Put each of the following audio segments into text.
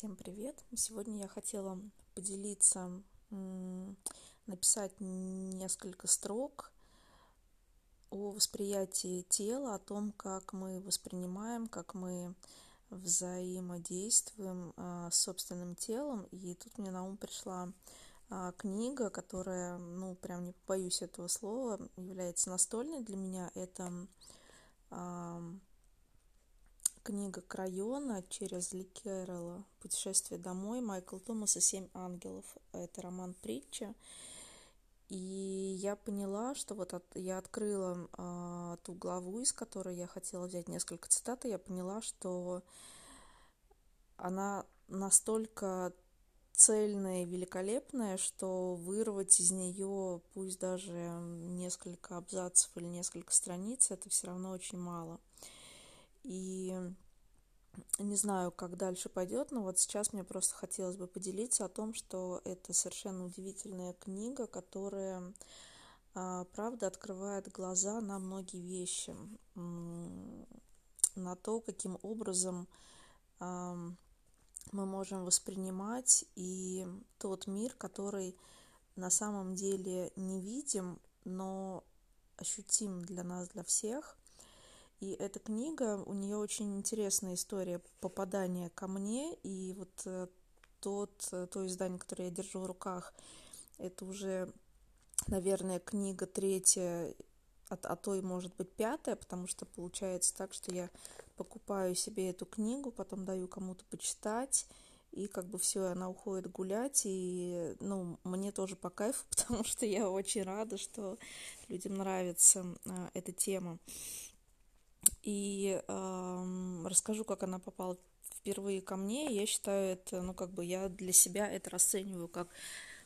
Всем привет! Сегодня я хотела поделиться, написать несколько строк о восприятии тела, о том, как мы воспринимаем, как мы взаимодействуем а, с собственным телом. И тут мне на ум пришла а, книга, которая, ну, прям не боюсь этого слова, является настольной для меня. Это Книга Крайона через Ли Кэрролла «Путешествие домой» Майкл Томас и «Семь ангелов». Это роман притча. И я поняла, что вот от, я открыла а, ту главу, из которой я хотела взять несколько цитат, и я поняла, что она настолько цельная и великолепная, что вырвать из нее пусть даже несколько абзацев или несколько страниц, это все равно очень мало. И не знаю, как дальше пойдет, но вот сейчас мне просто хотелось бы поделиться о том, что это совершенно удивительная книга, которая, а, правда, открывает глаза на многие вещи, на то, каким образом мы можем воспринимать и тот мир, который на самом деле не видим, но ощутим для нас, для всех. И эта книга, у нее очень интересная история попадания ко мне, и вот э, тот, э, то издание, которое я держу в руках, это уже, наверное, книга третья, а, а то и может быть пятая, потому что получается так, что я покупаю себе эту книгу, потом даю кому-то почитать, и как бы все, она уходит гулять, и, ну, мне тоже по кайфу, потому что я очень рада, что людям нравится а, эта тема. И э, расскажу, как она попала впервые ко мне. Я считаю это, ну, как бы я для себя это расцениваю как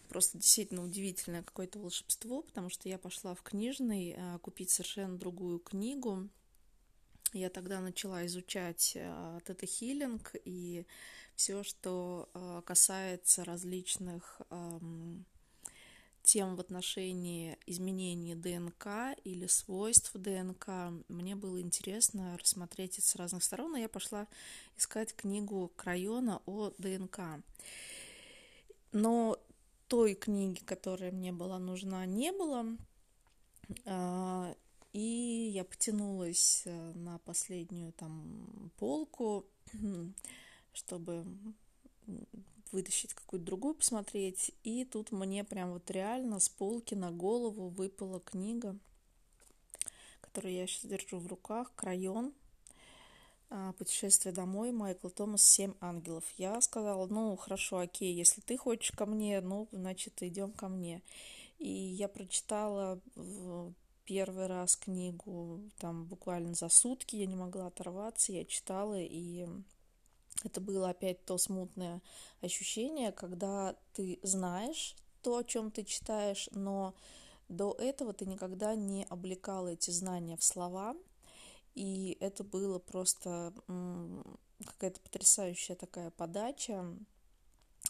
просто действительно удивительное какое-то волшебство, потому что я пошла в книжный э, купить совершенно другую книгу. Я тогда начала изучать э, тета-хиллинг и все, что э, касается различных э, тем в отношении изменения ДНК или свойств ДНК мне было интересно рассмотреть это с разных сторон, и я пошла искать книгу Крайона о ДНК. Но той книги, которая мне была нужна, не было. А, и я потянулась э, на последнюю там полку, чтобы вытащить какую-то другую, посмотреть. И тут мне прям вот реально с полки на голову выпала книга, которую я сейчас держу в руках, «Крайон», а, «Путешествие домой», Майкл Томас «Семь ангелов». Я сказала, ну, хорошо, окей, если ты хочешь ко мне, ну, значит, идем ко мне. И я прочитала первый раз книгу там буквально за сутки, я не могла оторваться, я читала, и это было опять то смутное ощущение, когда ты знаешь то, о чем ты читаешь, но до этого ты никогда не облекала эти знания в слова, и это было просто какая-то потрясающая такая подача,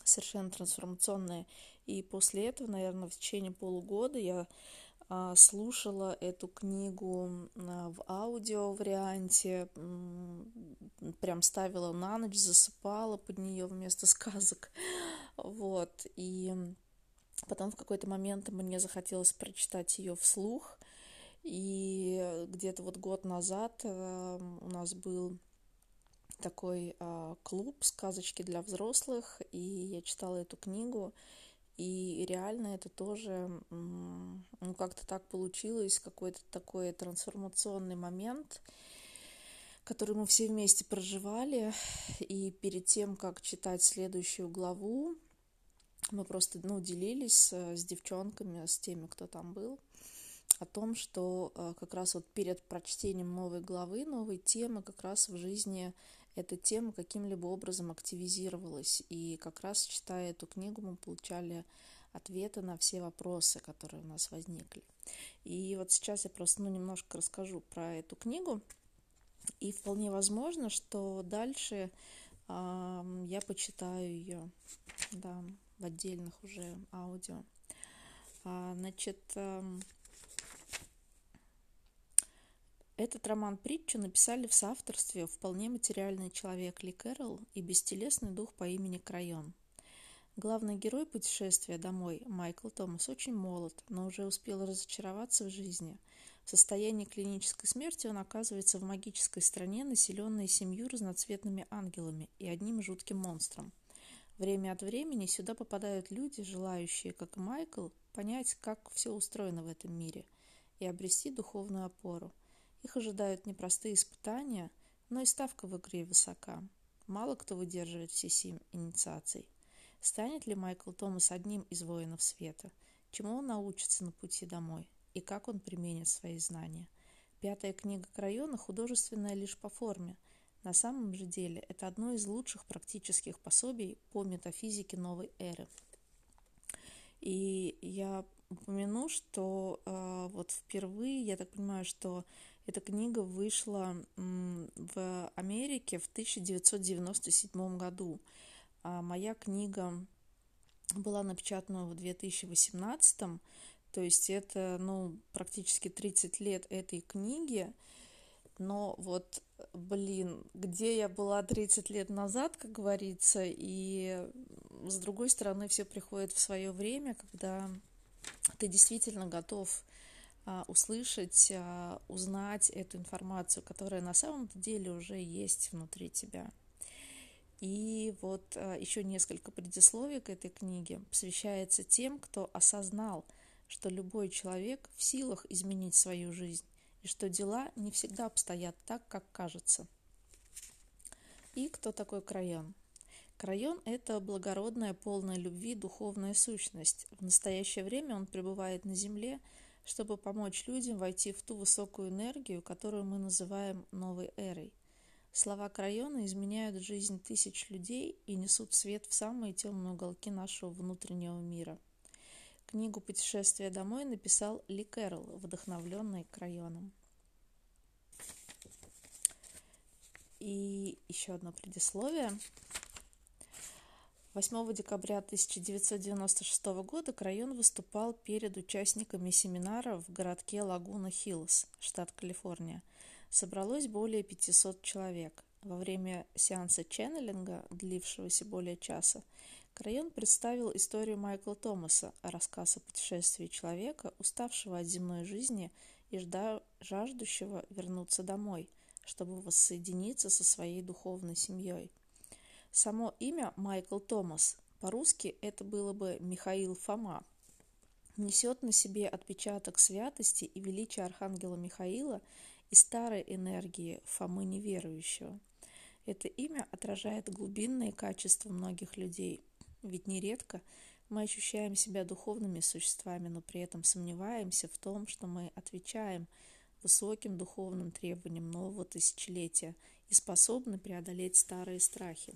совершенно трансформационная. И после этого, наверное, в течение полугода я слушала эту книгу а, в аудио варианте, прям ставила на ночь, засыпала под нее вместо сказок. Вот. И потом в какой-то момент мне захотелось прочитать ее вслух. И где-то вот год назад э, у нас был такой а, клуб сказочки для взрослых, и я читала эту книгу. И реально это тоже, ну, как-то так получилось, какой-то такой трансформационный момент, который мы все вместе проживали. И перед тем, как читать следующую главу, мы просто, ну, делились с девчонками, с теми, кто там был, о том, что э, как раз вот перед прочтением новой главы, новой темы, как раз в жизни эта тема каким-либо образом активизировалась. И как раз читая эту книгу, мы получали ответы на все вопросы, которые у нас возникли. И вот сейчас я просто ну, немножко расскажу про эту книгу. И вполне возможно, что дальше э, я почитаю ее да, в отдельных уже аудио. А, значит, э, Этот роман-притчу написали в соавторстве вполне материальный человек Ли Кэрролл и бестелесный дух по имени Крайон. Главный герой путешествия домой, Майкл Томас, очень молод, но уже успел разочароваться в жизни. В состоянии клинической смерти он оказывается в магической стране, населенной семью разноцветными ангелами и одним жутким монстром. Время от времени сюда попадают люди, желающие, как и Майкл, понять, как все устроено в этом мире и обрести духовную опору – их ожидают непростые испытания, но и ставка в игре высока. Мало кто выдерживает все семь инициаций. Станет ли Майкл Томас одним из воинов света? Чему он научится на пути домой? И как он применит свои знания? Пятая книга Крайона художественная лишь по форме. На самом же деле это одно из лучших практических пособий по метафизике новой эры. И я упомяну, что э, вот впервые, я так понимаю, что эта книга вышла в Америке в 1997 году. А моя книга была напечатана в 2018, то есть это ну, практически 30 лет этой книги. Но вот, блин, где я была 30 лет назад, как говорится, и с другой стороны, все приходит в свое время, когда ты действительно готов услышать, а, узнать эту информацию, которая на самом деле уже есть внутри тебя. И вот а, еще несколько предисловий к этой книге посвящается тем, кто осознал, что любой человек в силах изменить свою жизнь, и что дела не всегда обстоят так, как кажется. И кто такой Крайон? Крайон – это благородная, полная любви духовная сущность. В настоящее время он пребывает на земле – чтобы помочь людям войти в ту высокую энергию, которую мы называем новой эрой. Слова Крайона изменяют жизнь тысяч людей и несут свет в самые темные уголки нашего внутреннего мира. Книгу «Путешествие домой» написал Ли Кэрролл, вдохновленный Крайоном. И еще одно предисловие. 8 декабря 1996 года Крайон выступал перед участниками семинара в городке Лагуна-Хиллз, штат Калифорния. Собралось более 500 человек. Во время сеанса ченнелинга, длившегося более часа, Крайон представил историю Майкла Томаса, рассказ о путешествии человека, уставшего от земной жизни и жаждущего вернуться домой, чтобы воссоединиться со своей духовной семьей – Само имя Майкл Томас, по-русски это было бы Михаил Фома, несет на себе отпечаток святости и величия Архангела Михаила и старой энергии Фомы неверующего. Это имя отражает глубинные качества многих людей, ведь нередко мы ощущаем себя духовными существами, но при этом сомневаемся в том, что мы отвечаем высоким духовным требованиям нового тысячелетия и способны преодолеть старые страхи.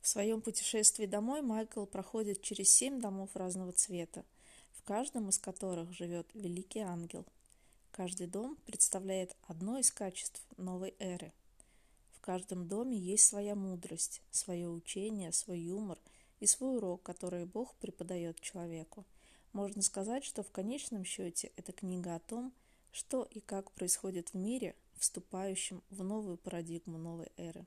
В своем путешествии домой Майкл проходит через семь домов разного цвета, в каждом из которых живет великий ангел. Каждый дом представляет одно из качеств новой эры. В каждом доме есть своя мудрость, свое учение, свой юмор и свой урок, который Бог преподает человеку. Можно сказать, что в конечном счете это книга о том, что и как происходит в мире, вступающем в новую парадигму новой эры.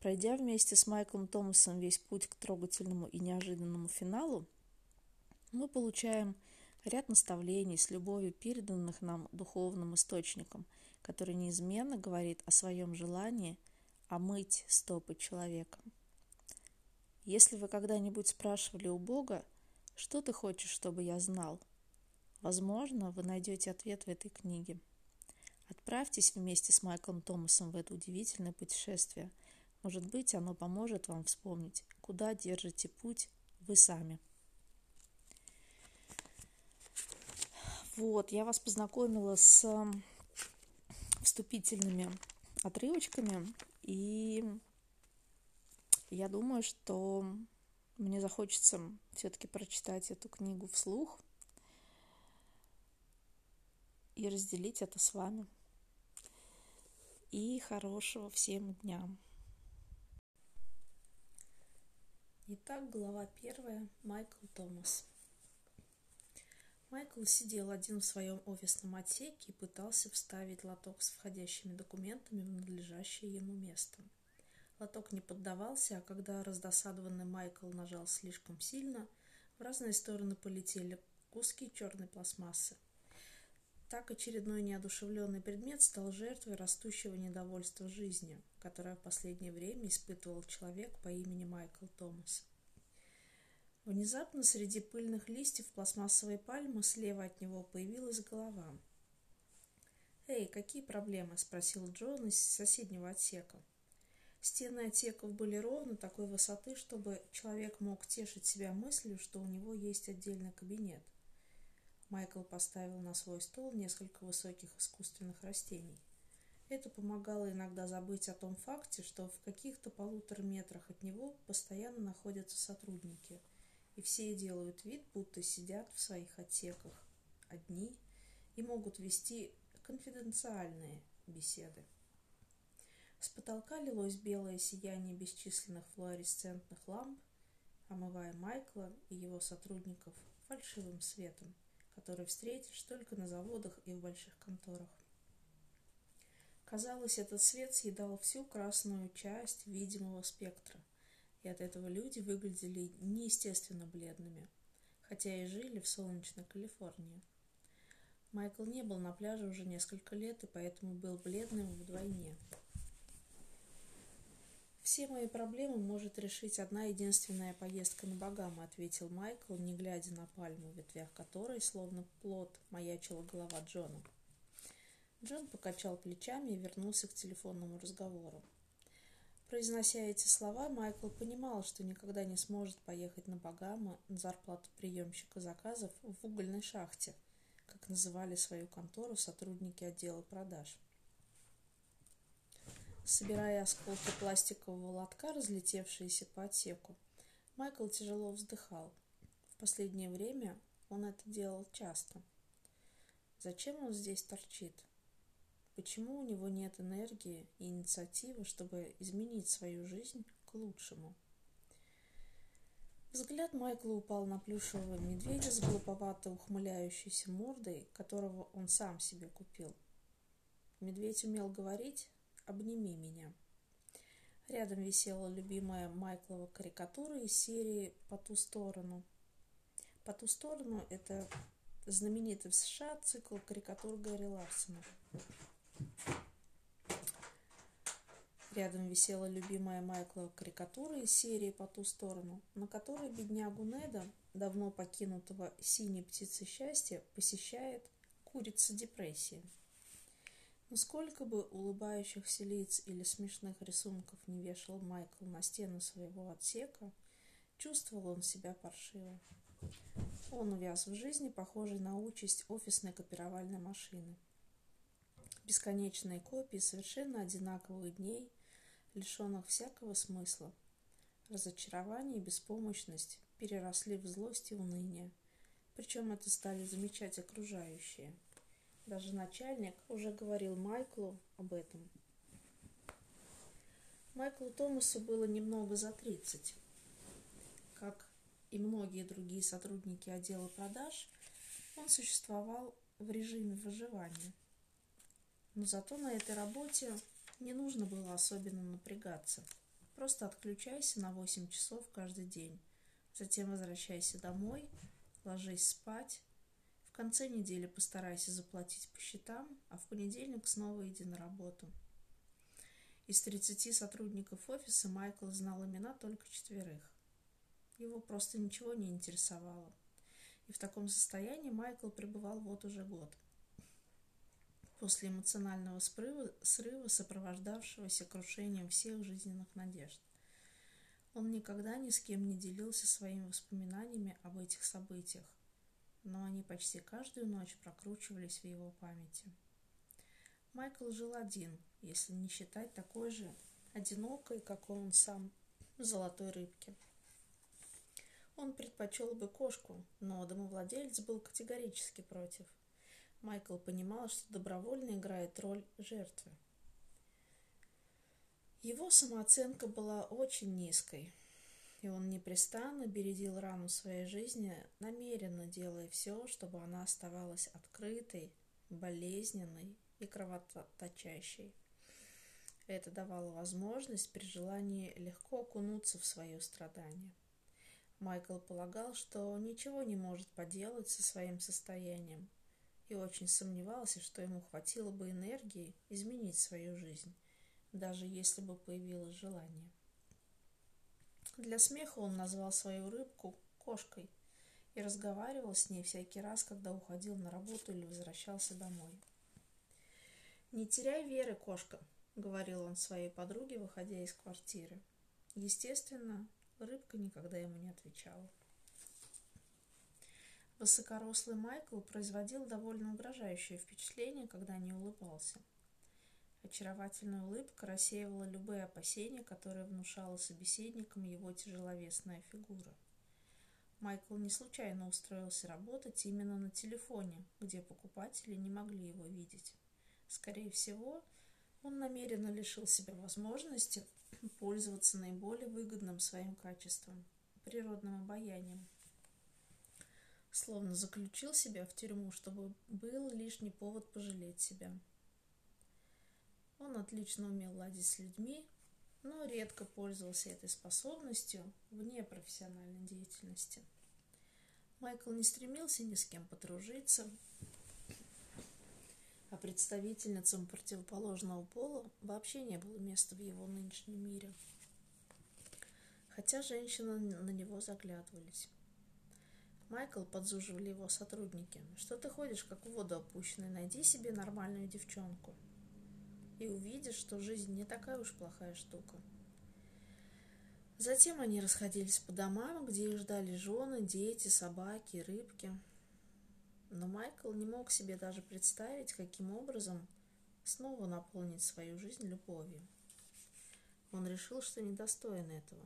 Пройдя вместе с Майклом Томасом весь путь к трогательному и неожиданному финалу, мы получаем ряд наставлений с любовью переданных нам духовным источником, который неизменно говорит о своем желании омыть стопы человека. Если вы когда-нибудь спрашивали у Бога, что ты хочешь, чтобы я знал, возможно, вы найдете ответ в этой книге. Отправьтесь вместе с Майклом Томасом в это удивительное путешествие – может быть, оно поможет вам вспомнить, куда держите путь вы сами. Вот, я вас познакомила с вступительными отрывочками, и я думаю, что мне захочется все-таки прочитать эту книгу вслух и разделить это с вами. И хорошего всем дня! Итак, глава первая. Майкл Томас. Майкл сидел один в своем офисном отсеке и пытался вставить лоток с входящими документами в надлежащее ему место. Лоток не поддавался, а когда раздосадованный Майкл нажал слишком сильно, в разные стороны полетели куски черной пластмассы. Так очередной неодушевленный предмет стал жертвой растущего недовольства жизнью, которое в последнее время испытывал человек по имени Майкл Томас. Внезапно среди пыльных листьев пластмассовой пальмы слева от него появилась голова. «Эй, какие проблемы?» – спросил Джон из соседнего отсека. Стены отсеков были ровно такой высоты, чтобы человек мог тешить себя мыслью, что у него есть отдельный кабинет. Майкл поставил на свой стол несколько высоких искусственных растений. Это помогало иногда забыть о том факте, что в каких-то полутора метрах от него постоянно находятся сотрудники – и все делают вид, будто сидят в своих отсеках одни и могут вести конфиденциальные беседы. С потолка лилось белое сияние бесчисленных флуоресцентных ламп, омывая Майкла и его сотрудников фальшивым светом, который встретишь только на заводах и в больших конторах. Казалось, этот свет съедал всю красную часть видимого спектра, и от этого люди выглядели неестественно бледными, хотя и жили в солнечной Калифорнии. Майкл не был на пляже уже несколько лет и поэтому был бледным вдвойне. «Все мои проблемы может решить одна единственная поездка на Багамы», — ответил Майкл, не глядя на пальму, в ветвях которой, словно плод, маячила голова Джона. Джон покачал плечами и вернулся к телефонному разговору. Произнося эти слова, Майкл понимал, что никогда не сможет поехать на Багамы на зарплату приемщика заказов в угольной шахте, как называли свою контору сотрудники отдела продаж. Собирая осколки пластикового лотка, разлетевшиеся по отсеку, Майкл тяжело вздыхал. В последнее время он это делал часто. Зачем он здесь торчит? Почему у него нет энергии и инициативы, чтобы изменить свою жизнь к лучшему? Взгляд Майкла упал на плюшевого медведя с глуповато ухмыляющейся мордой, которого он сам себе купил. Медведь умел говорить «обними меня». Рядом висела любимая Майклова карикатура из серии «По ту сторону». «По ту сторону» — это знаменитый в США цикл карикатур Гарри Ларсона. Рядом висела любимая Майкла карикатура из серии «По ту сторону», на которой беднягу Неда, давно покинутого синей птицы счастья, посещает курица депрессии. Но сколько бы улыбающихся лиц или смешных рисунков не вешал Майкл на стену своего отсека, чувствовал он себя паршиво. Он увяз в жизни, похожей на участь офисной копировальной машины – бесконечные копии совершенно одинаковых дней, лишенных всякого смысла. Разочарование и беспомощность переросли в злость и уныние. Причем это стали замечать окружающие. Даже начальник уже говорил Майклу об этом. Майклу Томасу было немного за 30. Как и многие другие сотрудники отдела продаж, он существовал в режиме выживания – но зато на этой работе не нужно было особенно напрягаться. Просто отключайся на 8 часов каждый день. Затем возвращайся домой, ложись спать. Конце недели постарайся заплатить по счетам, а в понедельник снова иди на работу. Из 30 сотрудников офиса Майкл знал имена только четверых. Его просто ничего не интересовало. И в таком состоянии Майкл пребывал вот уже год – после эмоционального срыва, срыва, сопровождавшегося крушением всех жизненных надежд. Он никогда ни с кем не делился своими воспоминаниями об этих событиях, но они почти каждую ночь прокручивались в его памяти. Майкл жил один, если не считать такой же одинокой, как он сам, золотой рыбки. Он предпочел бы кошку, но домовладелец был категорически против. Майкл понимал, что добровольно играет роль жертвы. Его самооценка была очень низкой. И он непрестанно бередил рану своей жизни, намеренно делая все, чтобы она оставалась открытой, болезненной и кровоточащей. Это давало возможность при желании легко окунуться в свое страдание. Майкл полагал, что ничего не может поделать со своим состоянием, и очень сомневался, что ему хватило бы энергии изменить свою жизнь, даже если бы появилось желание. Для смеха он назвал свою рыбку кошкой и разговаривал с ней всякий раз, когда уходил на работу или возвращался домой. «Не теряй веры, кошка», — говорил он своей подруге, выходя из квартиры. Естественно, рыбка никогда ему не отвечала. Высокорослый Майкл производил довольно угрожающее впечатление, когда не улыбался. Очаровательная улыбка рассеивала любые опасения, которые внушала собеседникам его тяжеловесная фигура. Майкл не случайно устроился работать именно на телефоне, где покупатели не могли его видеть. Скорее всего, он намеренно лишил себя возможности пользоваться наиболее выгодным своим качеством – природным обаянием. Словно заключил себя в тюрьму, чтобы был лишний повод пожалеть себя. Он отлично умел ладить с людьми, но редко пользовался этой способностью вне профессиональной деятельности. Майкл не стремился ни с кем подружиться, а представительницам противоположного пола вообще не было места в его нынешнем мире. Хотя женщины на него заглядывались. Майкл подзуживали его сотрудники. Что ты ходишь, как в воду опущенный? Найди себе нормальную девчонку. И увидишь, что жизнь не такая уж плохая штука. Затем они расходились по домам, где их ждали жены, дети, собаки, рыбки – но Майкл не мог себе даже представить, каким образом снова наполнить свою жизнь любовью. Он решил, что недостоин этого.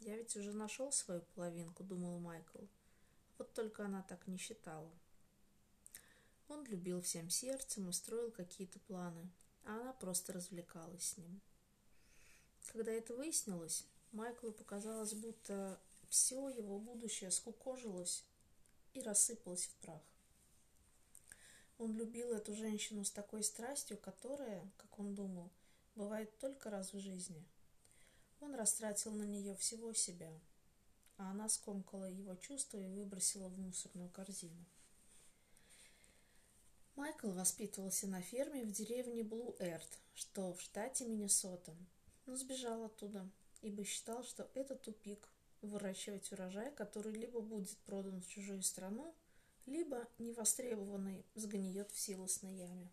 «Я ведь уже нашел свою половинку», — думал Майкл. Вот только она так не считала. Он любил всем сердцем и строил какие-то планы, а она просто развлекалась с ним. Когда это выяснилось, Майклу показалось, будто все его будущее скукожилось и рассыпалась в прах. Он любил эту женщину с такой страстью, которая, как он думал, бывает только раз в жизни. Он растратил на нее всего себя, а она скомкала его чувства и выбросила в мусорную корзину. Майкл воспитывался на ферме в деревне Блу-Эрт, что в штате Миннесота, но сбежал оттуда, ибо считал, что это тупик, выращивать урожай, который либо будет продан в чужую страну, либо невостребованный сгниет в силосной яме.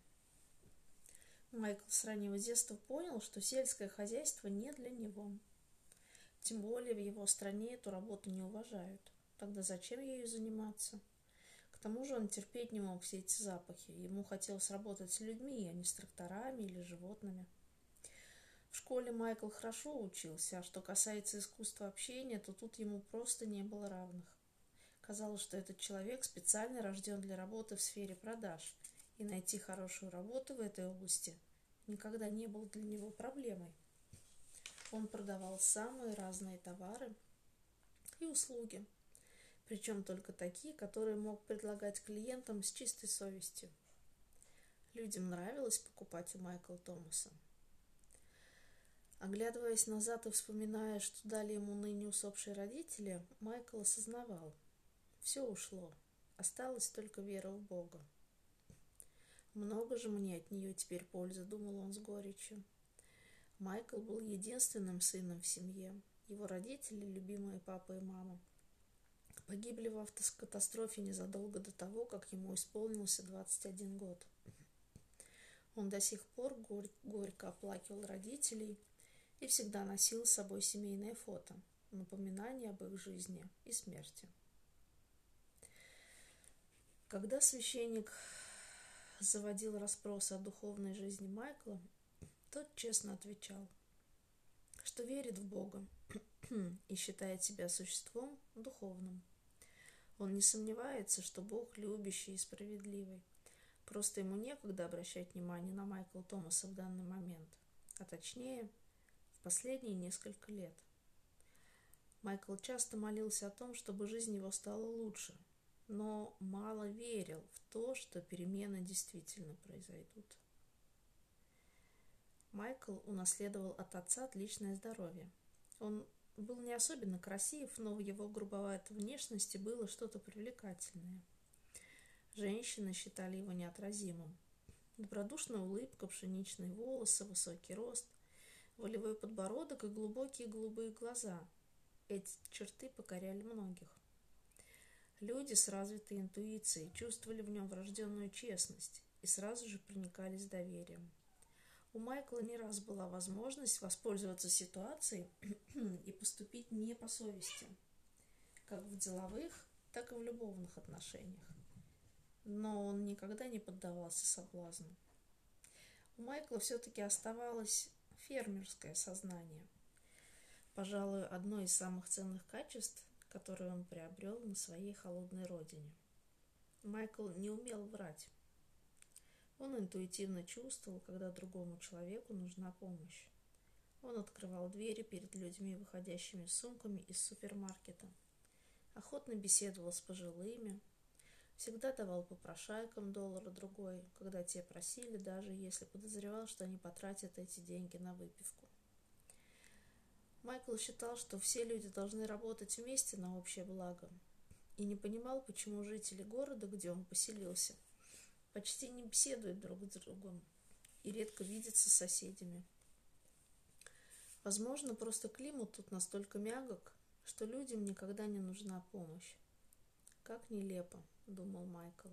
Майкл с раннего детства понял, что сельское хозяйство не для него. Тем более в его стране эту работу не уважают. Тогда зачем ею заниматься? Тому же он терпеть не мог все эти запахи. Ему хотелось работать с людьми, а не с тракторами или животными. В школе Майкл хорошо учился, а что касается искусства общения, то тут ему просто не было равных. Казалось, что этот человек специально рожден для работы в сфере продаж, и найти хорошую работу в этой области никогда не было для него проблемой. Он продавал самые разные товары и услуги, причем только такие, которые мог предлагать клиентам с чистой совестью. Людям нравилось покупать у Майкла Томаса. Оглядываясь назад и вспоминая, что дали ему ныне усопшие родители, Майкл осознавал. Все ушло. Осталась только вера в Бога. Много же мне от нее теперь пользы, думал он с горечью. Майкл был единственным сыном в семье. Его родители, любимые папа и мама, погибли в автокатастрофе незадолго до того, как ему исполнился 21 год. Он до сих пор горь- горько оплакивал родителей – и всегда носил с собой семейное фото, напоминание об их жизни и смерти. Когда священник заводил расспросы о духовной жизни Майкла, тот честно отвечал, что верит в Бога и считает себя существом духовным. Он не сомневается, что Бог любящий и справедливый. Просто ему некогда обращать внимание на Майкла Томаса в данный момент, а точнее – последние несколько лет. Майкл часто молился о том, чтобы жизнь его стала лучше, но мало верил в то, что перемены действительно произойдут. Майкл унаследовал от отца отличное здоровье. Он был не особенно красив, но в его грубоватой внешности было что-то привлекательное. Женщины считали его неотразимым. Добродушная улыбка, пшеничные волосы, высокий рост, волевой подбородок и глубокие голубые глаза. Эти черты покоряли многих. Люди с развитой интуицией чувствовали в нем врожденную честность и сразу же проникались доверием. У Майкла не раз была возможность воспользоваться ситуацией и поступить не по совести, как в деловых, так и в любовных отношениях. Но он никогда не поддавался соблазну. У Майкла все-таки оставалось фермерское сознание. Пожалуй, одно из самых ценных качеств, которое он приобрел на своей холодной родине. Майкл не умел врать. Он интуитивно чувствовал, когда другому человеку нужна помощь. Он открывал двери перед людьми, выходящими сумками из супермаркета. Охотно беседовал с пожилыми. Всегда давал попрошайкам доллар-другой, когда те просили, даже если подозревал, что они потратят эти деньги на выпивку. Майкл считал, что все люди должны работать вместе на общее благо, и не понимал, почему жители города, где он поселился, почти не беседуют друг с другом и редко видятся с соседями. Возможно, просто климат тут настолько мягок, что людям никогда не нужна помощь. Как нелепо, думал Майкл.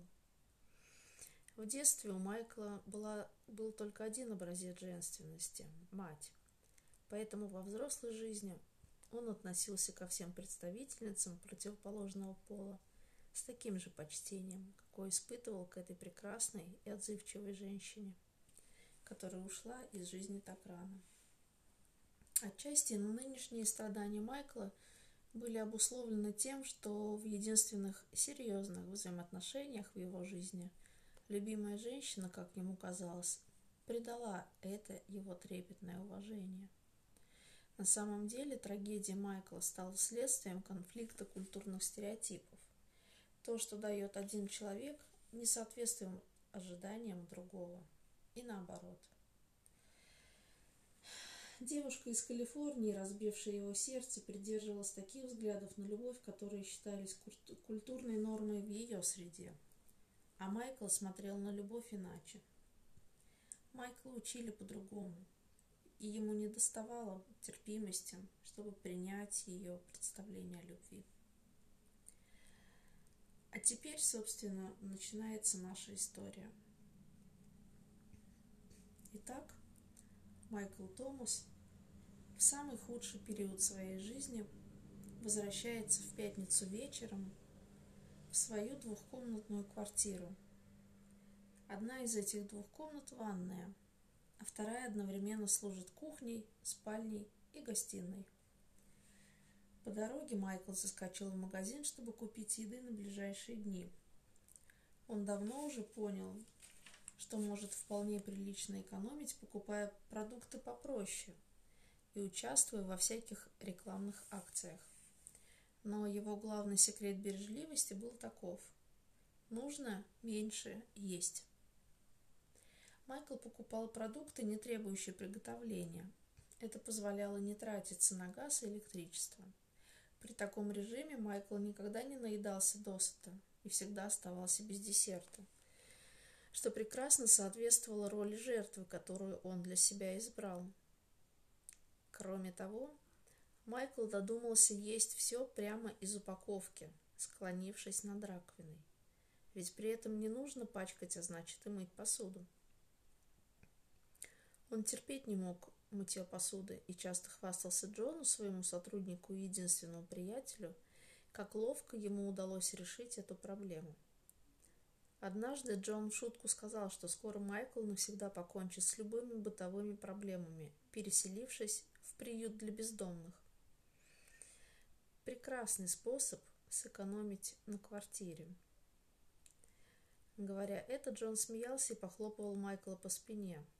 В детстве у Майкла была, был только один образец женственности – мать. Поэтому во взрослой жизни он относился ко всем представительницам противоположного пола – с таким же почтением, какое испытывал к этой прекрасной и отзывчивой женщине, которая ушла из жизни так рано. Отчасти нынешние страдания Майкла были обусловлены тем, что в единственных серьезных взаимоотношениях в его жизни любимая женщина, как ему казалось, предала это его трепетное уважение. На самом деле трагедия Майкла стала следствием конфликта культурных стереотипов то, что дает один человек, не соответствует ожиданиям другого. И наоборот. Девушка из Калифорнии, разбившая его сердце, придерживалась таких взглядов на любовь, которые считались культурной нормой в ее среде. А Майкл смотрел на любовь иначе. Майкла учили по-другому, и ему не доставало терпимости, чтобы принять ее представление о любви. Теперь, собственно, начинается наша история. Итак, Майкл Томас в самый худший период своей жизни возвращается в пятницу вечером в свою двухкомнатную квартиру. Одна из этих двух комнат – ванная, а вторая одновременно служит кухней, спальней и гостиной. По дороге Майкл заскочил в магазин, чтобы купить еды на ближайшие дни. Он давно уже понял, что может вполне прилично экономить, покупая продукты попроще и участвуя во всяких рекламных акциях. Но его главный секрет бережливости был таков. Нужно меньше есть. Майкл покупал продукты, не требующие приготовления. Это позволяло не тратиться на газ и электричество. При таком режиме Майкл никогда не наедался досыта и всегда оставался без десерта, что прекрасно соответствовало роли жертвы, которую он для себя избрал. Кроме того, Майкл додумался есть все прямо из упаковки, склонившись над раковиной. Ведь при этом не нужно пачкать, а значит и мыть посуду. Он терпеть не мог мытье посуды и часто хвастался Джону, своему сотруднику и единственному приятелю, как ловко ему удалось решить эту проблему. Однажды Джон в шутку сказал, что скоро Майкл навсегда покончит с любыми бытовыми проблемами, переселившись в приют для бездомных. Прекрасный способ сэкономить на квартире. Говоря это, Джон смеялся и похлопывал Майкла по спине –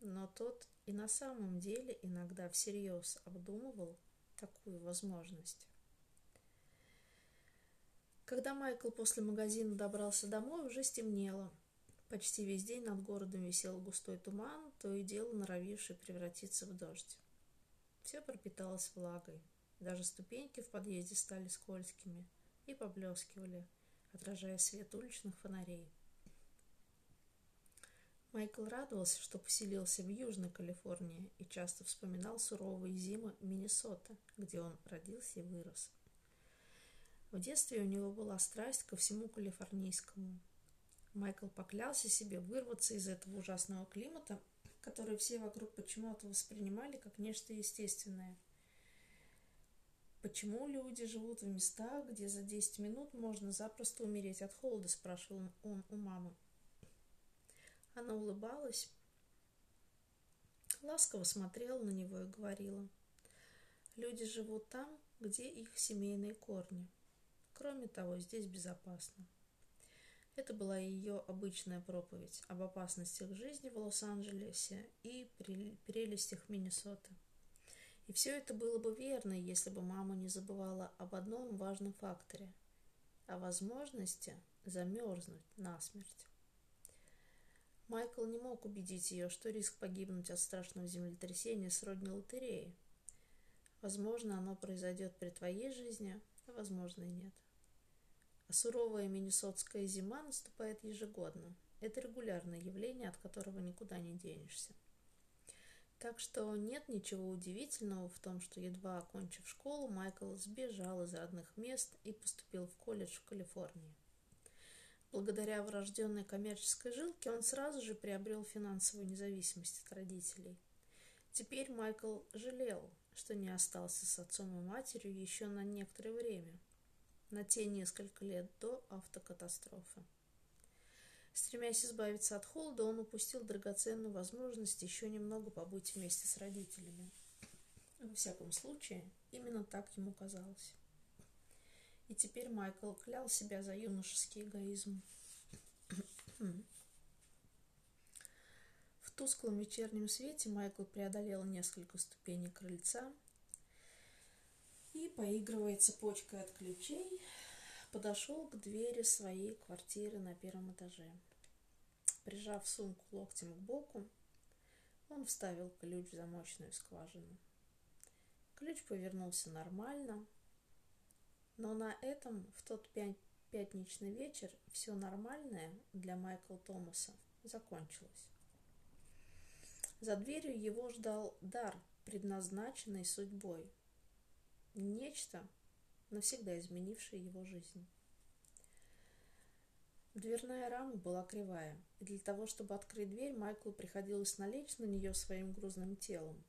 но тот и на самом деле иногда всерьез обдумывал такую возможность. Когда Майкл после магазина добрался домой, уже стемнело. Почти весь день над городом висел густой туман, то и дело норовивший превратиться в дождь. Все пропиталось влагой. Даже ступеньки в подъезде стали скользкими и поблескивали, отражая свет уличных фонарей. Майкл радовался, что поселился в Южной Калифорнии и часто вспоминал суровые зимы Миннесоты, где он родился и вырос. В детстве у него была страсть ко всему калифорнийскому. Майкл поклялся себе вырваться из этого ужасного климата, который все вокруг почему-то воспринимали как нечто естественное. «Почему люди живут в местах, где за 10 минут можно запросто умереть от холода?» – спрашивал он у мамы. Она улыбалась, ласково смотрела на него и говорила, «Люди живут там, где их семейные корни. Кроме того, здесь безопасно». Это была ее обычная проповедь об опасностях жизни в Лос-Анджелесе и прелестях Миннесоты. И все это было бы верно, если бы мама не забывала об одном важном факторе – о возможности замерзнуть насмерть. Майкл не мог убедить ее, что риск погибнуть от страшного землетрясения сродни лотереи. Возможно, оно произойдет при твоей жизни, а возможно и нет. А суровая миннесотская зима наступает ежегодно. Это регулярное явление, от которого никуда не денешься. Так что нет ничего удивительного в том, что едва окончив школу, Майкл сбежал из родных мест и поступил в колледж в Калифорнии. Благодаря врожденной коммерческой жилке он сразу же приобрел финансовую независимость от родителей. Теперь Майкл жалел, что не остался с отцом и матерью еще на некоторое время, на те несколько лет до автокатастрофы. Стремясь избавиться от холода, он упустил драгоценную возможность еще немного побыть вместе с родителями. Во всяком случае, именно так ему казалось. И теперь Майкл клял себя за юношеский эгоизм. В тусклом вечернем свете Майкл преодолел несколько ступеней крыльца и, поигрывая цепочкой от ключей, подошел к двери своей квартиры на первом этаже. Прижав сумку локтем к боку, он вставил ключ в замочную скважину. Ключ повернулся нормально, но на этом в тот пятничный вечер все нормальное для Майкла Томаса закончилось. За дверью его ждал дар, предназначенный судьбой. Нечто, навсегда изменившее его жизнь. Дверная рама была кривая, и для того, чтобы открыть дверь, Майклу приходилось налечь на нее своим грузным телом.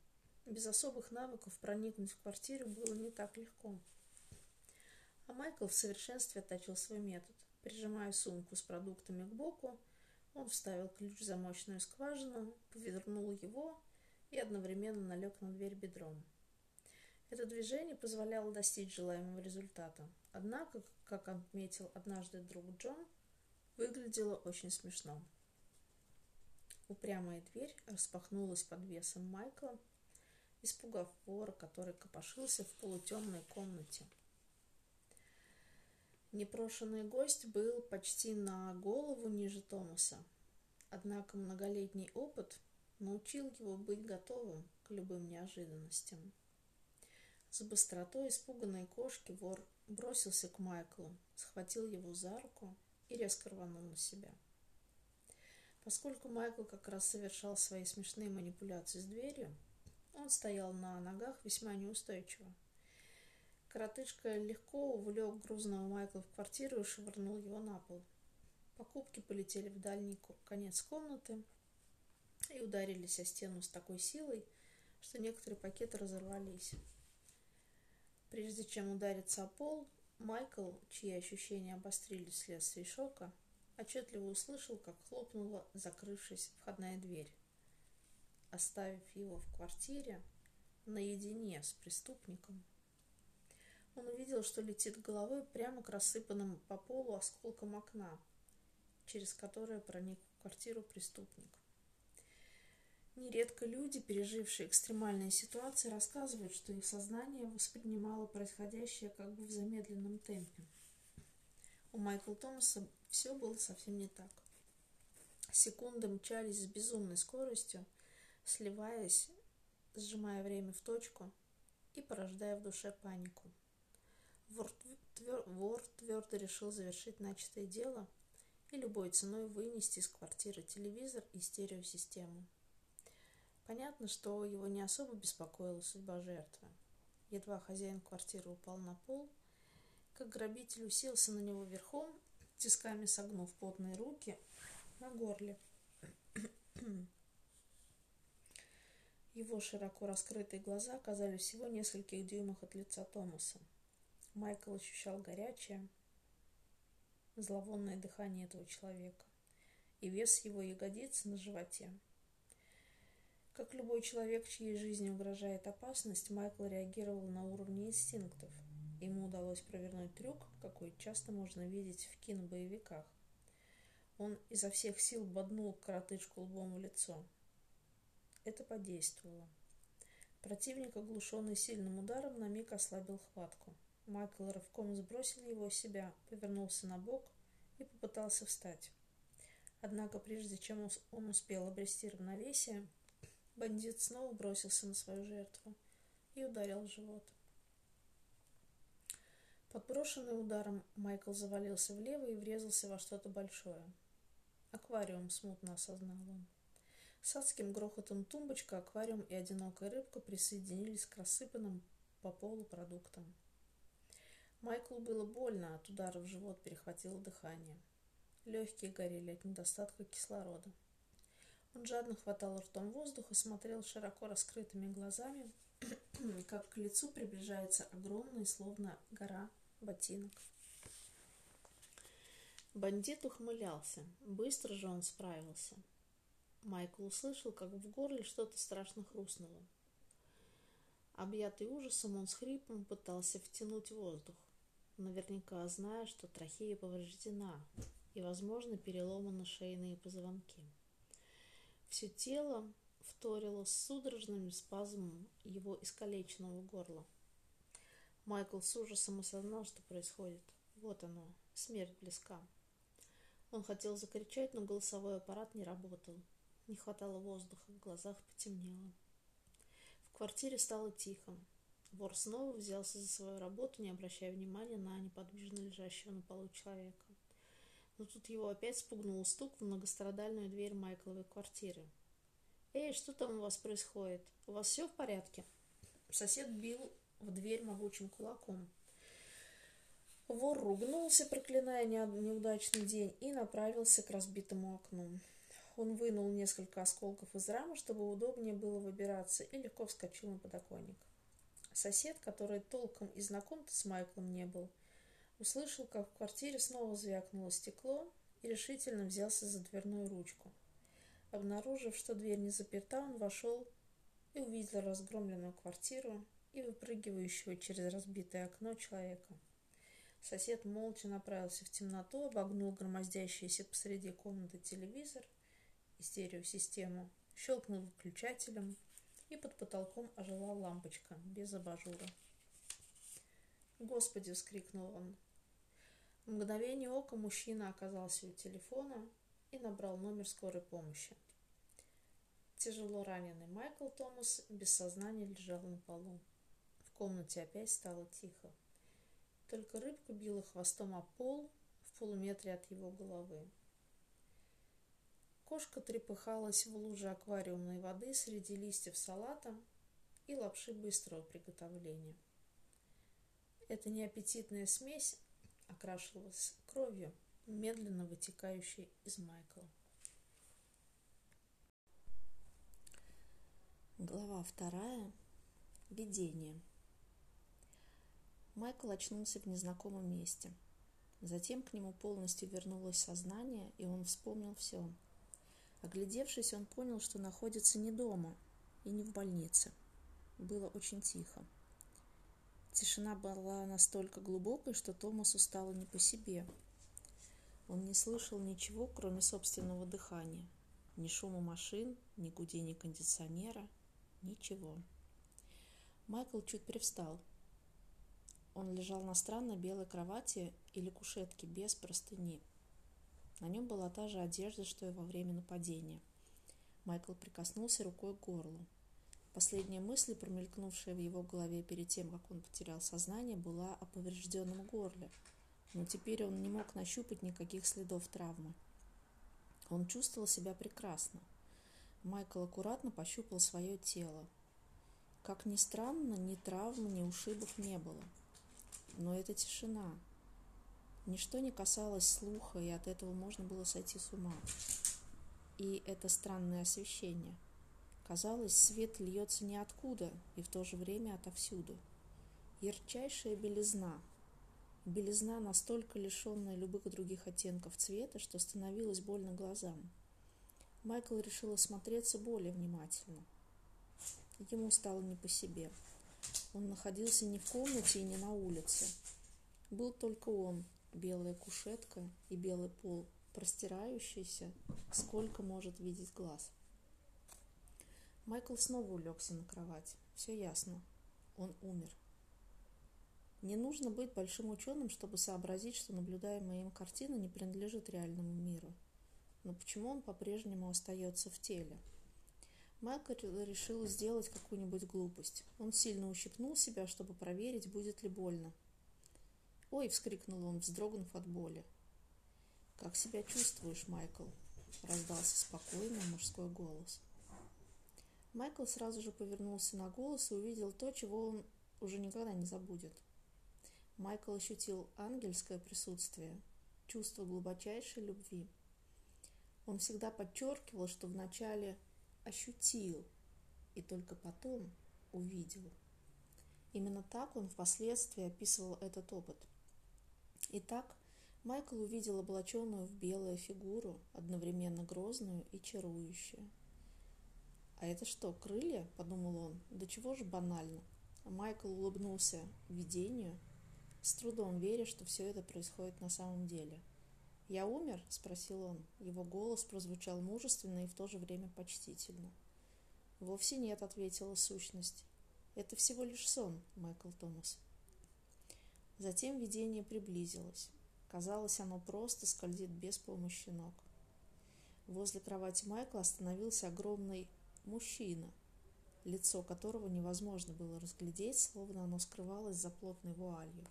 Без особых навыков проникнуть в квартиру было не так легко. А Майкл в совершенстве отточил свой метод. Прижимая сумку с продуктами к боку, он вставил ключ в замочную скважину, повернул его и одновременно налег на дверь бедром. Это движение позволяло достичь желаемого результата. Однако, как отметил однажды друг Джон, выглядело очень смешно. Упрямая дверь распахнулась под весом Майкла, испугав вора, который копошился в полутемной комнате. Непрошенный гость был почти на голову ниже Томаса, однако многолетний опыт научил его быть готовым к любым неожиданностям. С быстротой испуганной кошки вор бросился к Майклу, схватил его за руку и резко рванул на себя. Поскольку Майкл как раз совершал свои смешные манипуляции с дверью, он стоял на ногах весьма неустойчиво. Коротышка легко увлек грузного Майкла в квартиру и швырнул его на пол. Покупки полетели в дальний конец комнаты и ударились о стену с такой силой, что некоторые пакеты разорвались. Прежде чем удариться о пол, Майкл, чьи ощущения обострились вследствие шока, отчетливо услышал, как хлопнула закрывшись входная дверь, оставив его в квартире наедине с преступником. Он увидел, что летит головой прямо к рассыпанным по полу осколкам окна, через которое проник в квартиру преступник. Нередко люди, пережившие экстремальные ситуации, рассказывают, что их сознание воспринимало происходящее как бы в замедленном темпе. У Майкла Томаса все было совсем не так. Секунды мчались с безумной скоростью, сливаясь, сжимая время в точку и порождая в душе панику. Вор, твер, вор твердо решил завершить начатое дело и любой ценой вынести из квартиры телевизор и стереосистему. Понятно, что его не особо беспокоила судьба жертвы. Едва хозяин квартиры упал на пол, как грабитель уселся на него верхом, тисками согнув потные руки на горле. Его широко раскрытые глаза оказались всего нескольких дюймах от лица Томаса. Майкл ощущал горячее, зловонное дыхание этого человека и вес его ягодиц на животе. Как любой человек, чьей жизни угрожает опасность, Майкл реагировал на уровне инстинктов. Ему удалось провернуть трюк, какой часто можно видеть в кинобоевиках. Он изо всех сил боднул коротышку лбом в лицо. Это подействовало. Противник, оглушенный сильным ударом, на миг ослабил хватку. Майкл рывком сбросил его с себя, повернулся на бок и попытался встать. Однако, прежде чем он успел обрести равновесие, Бандит снова бросился на свою жертву и ударил в живот. Подброшенный ударом, Майкл завалился влево и врезался во что-то большое. Аквариум смутно осознал он. С адским грохотом тумбочка, аквариум и одинокая рыбка присоединились к рассыпанным по полу продуктам. Майклу было больно, от удара в живот перехватило дыхание. Легкие горели от недостатка кислорода. Он жадно хватал ртом воздух и смотрел широко раскрытыми глазами, как к лицу приближается огромный, словно гора, ботинок. Бандит ухмылялся. Быстро же он справился. Майкл услышал, как в горле что-то страшно хрустнуло. Объятый ужасом, он с хрипом пытался втянуть воздух, наверняка зная, что трахея повреждена и, возможно, переломаны шейные позвонки. Все тело вторило с судорожным спазмом его искалеченного горла. Майкл с ужасом осознал, что происходит. Вот оно, смерть близка. Он хотел закричать, но голосовой аппарат не работал. Не хватало воздуха, в глазах потемнело. В квартире стало тихо. Вор снова взялся за свою работу, не обращая внимания на неподвижно лежащего на полу человека но тут его опять спугнул стук в многострадальную дверь Майкловой квартиры. «Эй, что там у вас происходит? У вас все в порядке?» Сосед бил в дверь могучим кулаком. Вор ругнулся, проклиная неудачный день, и направился к разбитому окну. Он вынул несколько осколков из рамы, чтобы удобнее было выбираться, и легко вскочил на подоконник. Сосед, который толком и знаком с Майклом не был, Услышал, как в квартире снова звякнуло стекло и решительно взялся за дверную ручку. Обнаружив, что дверь не заперта, он вошел и увидел разгромленную квартиру и выпрыгивающего через разбитое окно человека. Сосед молча направился в темноту, обогнул громоздящийся посреди комнаты телевизор и стереосистему, щелкнул выключателем, и под потолком ожила лампочка без абажура. «Господи!» — вскрикнул он. В мгновение ока мужчина оказался у телефона и набрал номер скорой помощи. Тяжело раненый Майкл Томас без сознания лежал на полу. В комнате опять стало тихо. Только рыбка била хвостом о пол в полуметре от его головы. Кошка трепыхалась в луже аквариумной воды среди листьев салата и лапши быстрого приготовления. Эта неаппетитная смесь окрашивалась кровью, медленно вытекающей из Майкла. Глава вторая. Видение. Майкл очнулся в незнакомом месте. Затем к нему полностью вернулось сознание, и он вспомнил все. Оглядевшись, он понял, что находится не дома и не в больнице. Было очень тихо. Тишина была настолько глубокой, что Томасу стало не по себе. Он не слышал ничего, кроме собственного дыхания. Ни шума машин, ни гудения кондиционера, ничего. Майкл чуть привстал. Он лежал на странной белой кровати или кушетке без простыни. На нем была та же одежда, что и во время нападения. Майкл прикоснулся рукой к горлу. Последняя мысль, промелькнувшая в его голове перед тем, как он потерял сознание, была о поврежденном горле. Но теперь он не мог нащупать никаких следов травмы. Он чувствовал себя прекрасно. Майкл аккуратно пощупал свое тело. Как ни странно, ни травм, ни ушибов не было. Но это тишина. Ничто не касалось слуха, и от этого можно было сойти с ума. И это странное освещение. Казалось, свет льется ниоткуда и в то же время отовсюду. Ярчайшая белизна. Белизна, настолько лишенная любых других оттенков цвета, что становилось больно глазам. Майкл решил осмотреться более внимательно. Ему стало не по себе. Он находился не в комнате и не на улице. Был только он, белая кушетка и белый пол, простирающийся, сколько может видеть глаз. Майкл снова улегся на кровать. Все ясно. Он умер. Не нужно быть большим ученым, чтобы сообразить, что наблюдаемая им картина не принадлежит реальному миру. Но почему он по-прежнему остается в теле? Майкл решил сделать какую-нибудь глупость. Он сильно ущипнул себя, чтобы проверить, будет ли больно. «Ой!» — вскрикнул он, вздрогнув от боли. «Как себя чувствуешь, Майкл?» — раздался спокойный мужской голос. Майкл сразу же повернулся на голос и увидел то, чего он уже никогда не забудет. Майкл ощутил ангельское присутствие, чувство глубочайшей любви. Он всегда подчеркивал, что вначале ощутил и только потом увидел. Именно так он впоследствии описывал этот опыт. Итак, Майкл увидел облаченную в белое фигуру, одновременно грозную и чарующую. «А это что, крылья?» – подумал он. «Да чего же банально?» Майкл улыбнулся видению, с трудом веря, что все это происходит на самом деле. «Я умер?» – спросил он. Его голос прозвучал мужественно и в то же время почтительно. «Вовсе нет», – ответила сущность. «Это всего лишь сон, Майкл Томас». Затем видение приблизилось. Казалось, оно просто скользит без помощи ног. Возле кровати Майкла остановился огромный мужчина, лицо которого невозможно было разглядеть, словно оно скрывалось за плотной вуалью.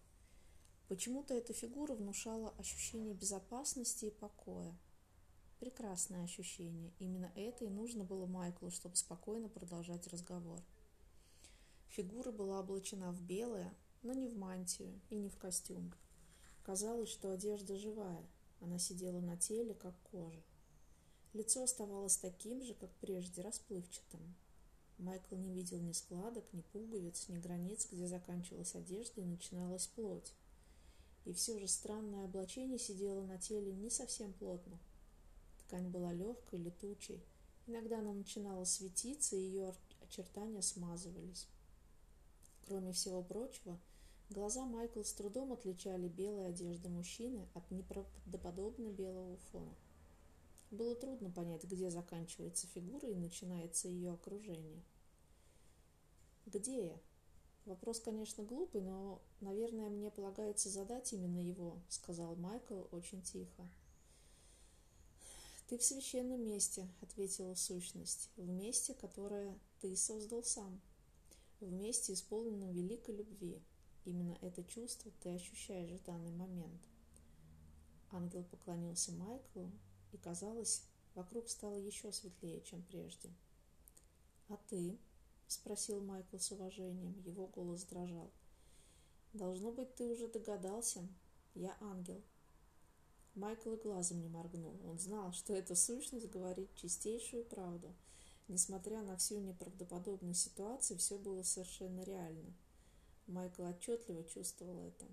Почему-то эта фигура внушала ощущение безопасности и покоя. Прекрасное ощущение. Именно это и нужно было Майклу, чтобы спокойно продолжать разговор. Фигура была облачена в белое, но не в мантию и не в костюм. Казалось, что одежда живая. Она сидела на теле, как кожа. Лицо оставалось таким же, как прежде, расплывчатым. Майкл не видел ни складок, ни пуговиц, ни границ, где заканчивалась одежда и начиналась плоть. И все же странное облачение сидело на теле не совсем плотно. Ткань была легкой, летучей. Иногда она начинала светиться, и ее очертания смазывались. Кроме всего прочего, глаза Майкла с трудом отличали белые одежды мужчины от неправдоподобно белого фона. Было трудно понять, где заканчивается фигура и начинается ее окружение. «Где я?» Вопрос, конечно, глупый, но, наверное, мне полагается задать именно его, сказал Майкл очень тихо. Ты в священном месте, ответила сущность, в месте, которое ты создал сам, в месте, исполненном великой любви. Именно это чувство ты ощущаешь в данный момент. Ангел поклонился Майклу, и, казалось, вокруг стало еще светлее, чем прежде. «А ты?» — спросил Майкл с уважением. Его голос дрожал. «Должно быть, ты уже догадался. Я ангел». Майкл и глазом не моргнул. Он знал, что эта сущность говорит чистейшую правду. Несмотря на всю неправдоподобную ситуацию, все было совершенно реально. Майкл отчетливо чувствовал это.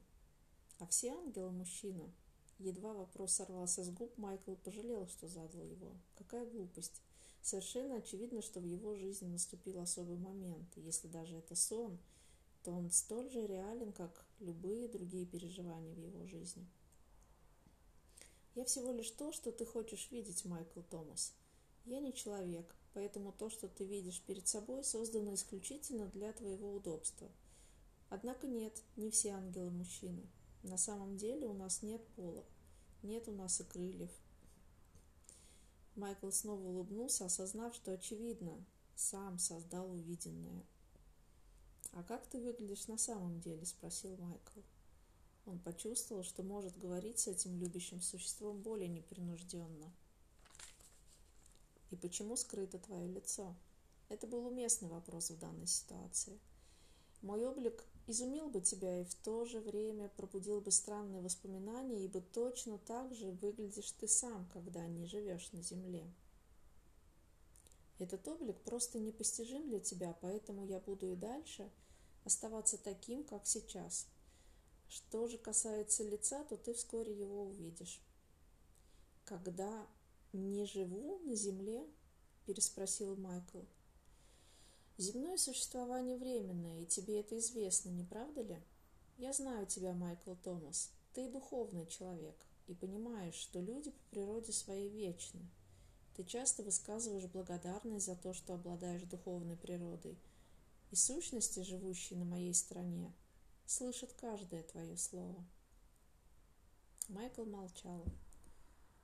А все ангелы мужчина, Едва вопрос сорвался с губ, Майкл пожалел, что задал его. Какая глупость. Совершенно очевидно, что в его жизни наступил особый момент. И если даже это сон, то он столь же реален, как любые другие переживания в его жизни. «Я всего лишь то, что ты хочешь видеть, Майкл Томас. Я не человек, поэтому то, что ты видишь перед собой, создано исключительно для твоего удобства. Однако нет, не все ангелы мужчины. На самом деле у нас нет пола, нет у нас и крыльев. Майкл снова улыбнулся, осознав, что очевидно, сам создал увиденное. «А как ты выглядишь на самом деле?» – спросил Майкл. Он почувствовал, что может говорить с этим любящим существом более непринужденно. «И почему скрыто твое лицо?» Это был уместный вопрос в данной ситуации. Мой облик изумил бы тебя и в то же время пробудил бы странные воспоминания, ибо точно так же выглядишь ты сам, когда не живешь на земле. Этот облик просто непостижим для тебя, поэтому я буду и дальше оставаться таким, как сейчас. Что же касается лица, то ты вскоре его увидишь. Когда не живу на земле, переспросил Майкл. Земное существование временное, и тебе это известно, не правда ли? Я знаю тебя, Майкл Томас. Ты духовный человек и понимаешь, что люди по природе своей вечны. Ты часто высказываешь благодарность за то, что обладаешь духовной природой. И сущности, живущие на моей стороне, слышат каждое твое слово. Майкл молчал.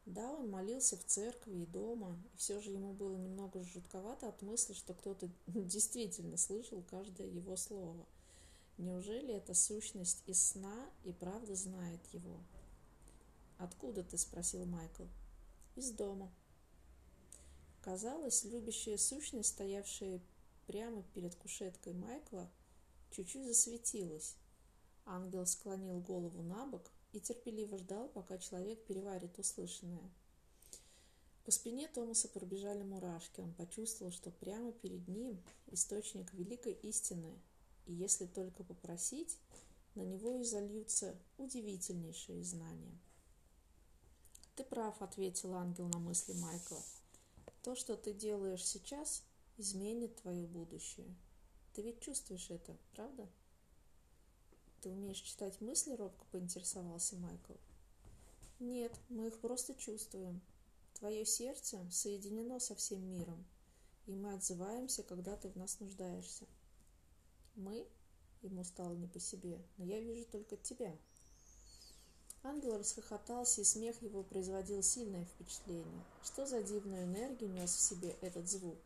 Да, он молился в церкви и дома, и все же ему было немного жутковато от мысли, что кто-то действительно слышал каждое его слово. Неужели эта сущность из сна и правда знает его? «Откуда ты?» – спросил Майкл. «Из дома». Казалось, любящая сущность, стоявшая прямо перед кушеткой Майкла, чуть-чуть засветилась. Ангел склонил голову на бок, и терпеливо ждал, пока человек переварит услышанное. По спине Томаса пробежали мурашки. Он почувствовал, что прямо перед ним источник великой истины, и если только попросить, на него изольются удивительнейшие знания. «Ты прав», — ответил ангел на мысли Майкла. «То, что ты делаешь сейчас, изменит твое будущее. Ты ведь чувствуешь это, правда?» «Ты умеешь читать мысли?» — робко поинтересовался Майкл. «Нет, мы их просто чувствуем. Твое сердце соединено со всем миром, и мы отзываемся, когда ты в нас нуждаешься. Мы?» — ему стало не по себе, «но я вижу только тебя». Ангел расхохотался, и смех его производил сильное впечатление. Что за дивную энергию нес в себе этот звук?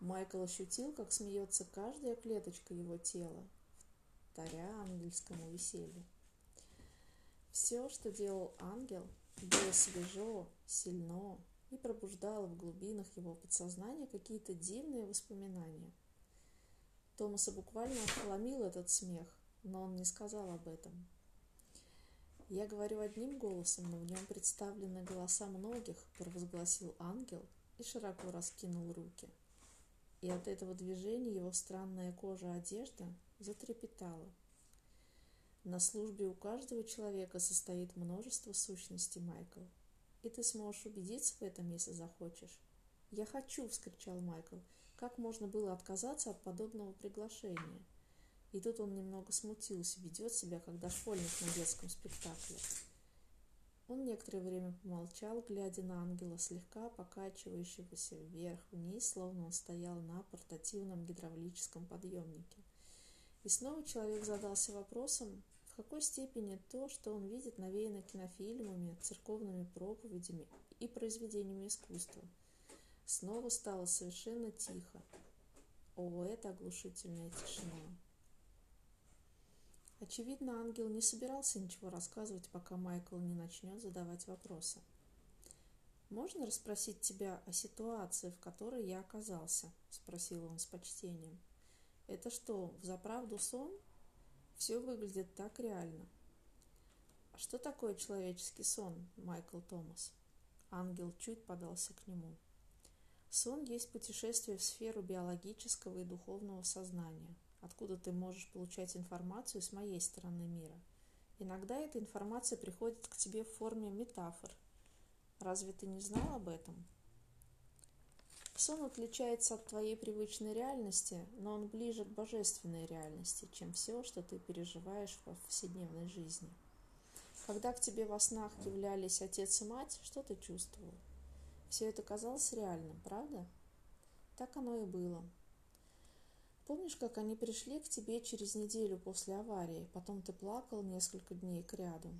Майкл ощутил, как смеется каждая клеточка его тела, вторя ангельскому веселью. Все, что делал ангел, было свежо, сильно и пробуждало в глубинах его подсознания какие-то дивные воспоминания. Томаса буквально ошеломил этот смех, но он не сказал об этом. «Я говорю одним голосом, но в нем представлены голоса многих», – провозгласил ангел и широко раскинул руки. И от этого движения его странная кожа одежда затрепетала. На службе у каждого человека состоит множество сущностей, Майкл. И ты сможешь убедиться в этом, если захочешь. «Я хочу!» – вскричал Майкл. Как можно было отказаться от подобного приглашения? И тут он немного смутился, ведет себя, как дошкольник на детском спектакле. Он некоторое время помолчал, глядя на ангела, слегка покачивающегося вверх-вниз, словно он стоял на портативном гидравлическом подъемнике. И снова человек задался вопросом, в какой степени то, что он видит, навеяно кинофильмами, церковными проповедями и произведениями искусства. Снова стало совершенно тихо. О, это оглушительная тишина. Очевидно, ангел не собирался ничего рассказывать, пока Майкл не начнет задавать вопросы. «Можно расспросить тебя о ситуации, в которой я оказался?» – спросил он с почтением. Это что, в заправду сон? Все выглядит так реально. А что такое человеческий сон, Майкл Томас? Ангел чуть подался к нему. Сон есть путешествие в сферу биологического и духовного сознания, откуда ты можешь получать информацию с моей стороны мира. Иногда эта информация приходит к тебе в форме метафор. Разве ты не знал об этом? Сон отличается от твоей привычной реальности, но он ближе к божественной реальности, чем все, что ты переживаешь в повседневной жизни. Когда к тебе во снах являлись отец и мать, что ты чувствовал? Все это казалось реальным, правда? Так оно и было. Помнишь, как они пришли к тебе через неделю после аварии, потом ты плакал несколько дней к ряду?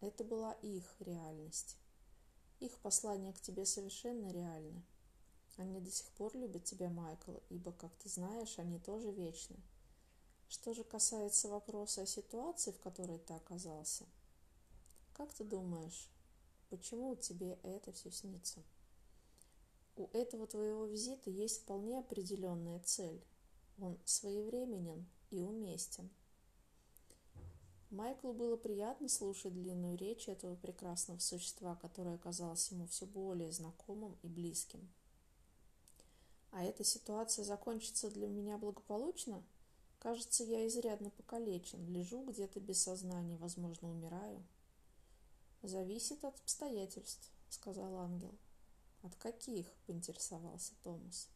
Это была их реальность. Их послание к тебе совершенно реально. Они до сих пор любят тебя, Майкл, ибо, как ты знаешь, они тоже вечны. Что же касается вопроса о ситуации, в которой ты оказался, как ты думаешь, почему тебе это все снится? У этого твоего визита есть вполне определенная цель. Он своевременен и уместен. Майклу было приятно слушать длинную речь этого прекрасного существа, которое казалось ему все более знакомым и близким. А эта ситуация закончится для меня благополучно? Кажется, я изрядно покалечен, лежу где-то без сознания, возможно, умираю. Зависит от обстоятельств, сказал ангел. От каких? поинтересовался Томас.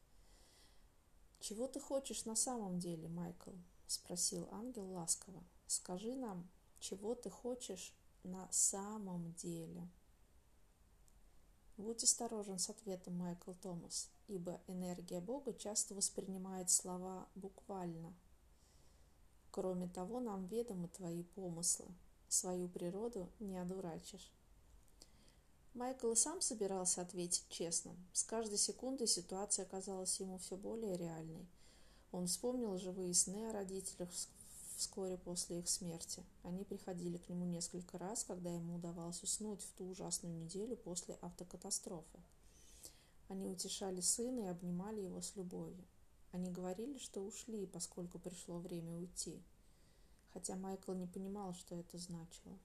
«Чего ты хочешь на самом деле, Майкл?» – спросил ангел ласково. «Скажи нам, чего ты хочешь на самом деле?» Будь осторожен с ответом, Майкл Томас, ибо энергия Бога часто воспринимает слова буквально. Кроме того, нам ведомы твои помыслы. Свою природу не одурачишь. Майкл и сам собирался ответить честно. С каждой секундой ситуация казалась ему все более реальной. Он вспомнил живые сны о родителях вскоре после их смерти. Они приходили к нему несколько раз, когда ему удавалось уснуть в ту ужасную неделю после автокатастрофы. Они утешали сына и обнимали его с любовью. Они говорили, что ушли, поскольку пришло время уйти. Хотя Майкл не понимал, что это значило.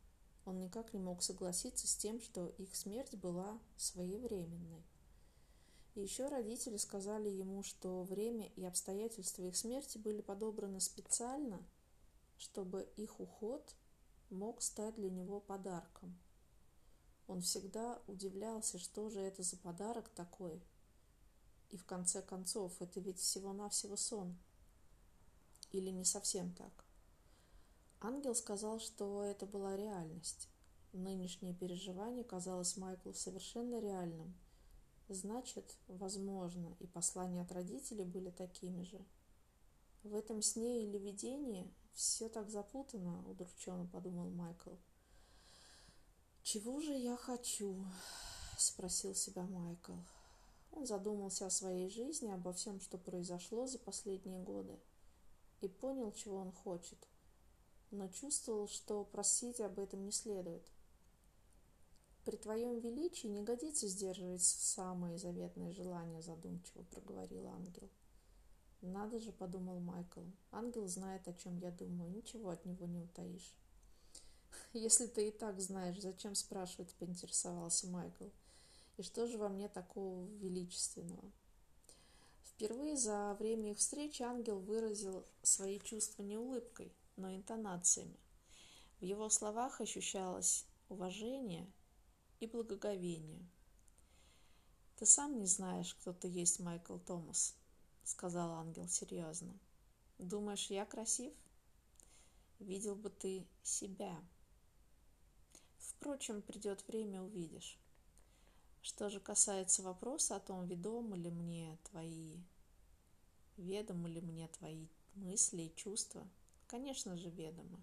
Он никак не мог согласиться с тем, что их смерть была своевременной. И еще родители сказали ему, что время и обстоятельства их смерти были подобраны специально, чтобы их уход мог стать для него подарком. Он всегда удивлялся, что же это за подарок такой. И в конце концов, это ведь всего-навсего сон. Или не совсем так. Ангел сказал, что это была реальность. Нынешнее переживание казалось Майклу совершенно реальным. Значит, возможно, и послания от родителей были такими же. В этом сне или видении все так запутано, удрученно подумал Майкл. «Чего же я хочу?» – спросил себя Майкл. Он задумался о своей жизни, обо всем, что произошло за последние годы, и понял, чего он хочет – но чувствовал, что просить об этом не следует. «При твоем величии не годится сдерживать самые заветные желания», – задумчиво проговорил ангел. «Надо же», – подумал Майкл, – «ангел знает, о чем я думаю, ничего от него не утаишь». «Если ты и так знаешь, зачем спрашивать?» – поинтересовался Майкл. «И что же во мне такого величественного?» Впервые за время их встречи ангел выразил свои чувства не улыбкой – но интонациями. В его словах ощущалось уважение и благоговение. «Ты сам не знаешь, кто ты есть, Майкл Томас», — сказал ангел серьезно. «Думаешь, я красив? Видел бы ты себя. Впрочем, придет время, увидишь. Что же касается вопроса о том, ведомы ли мне твои, ведомы ли мне твои мысли и чувства, конечно же, ведомо.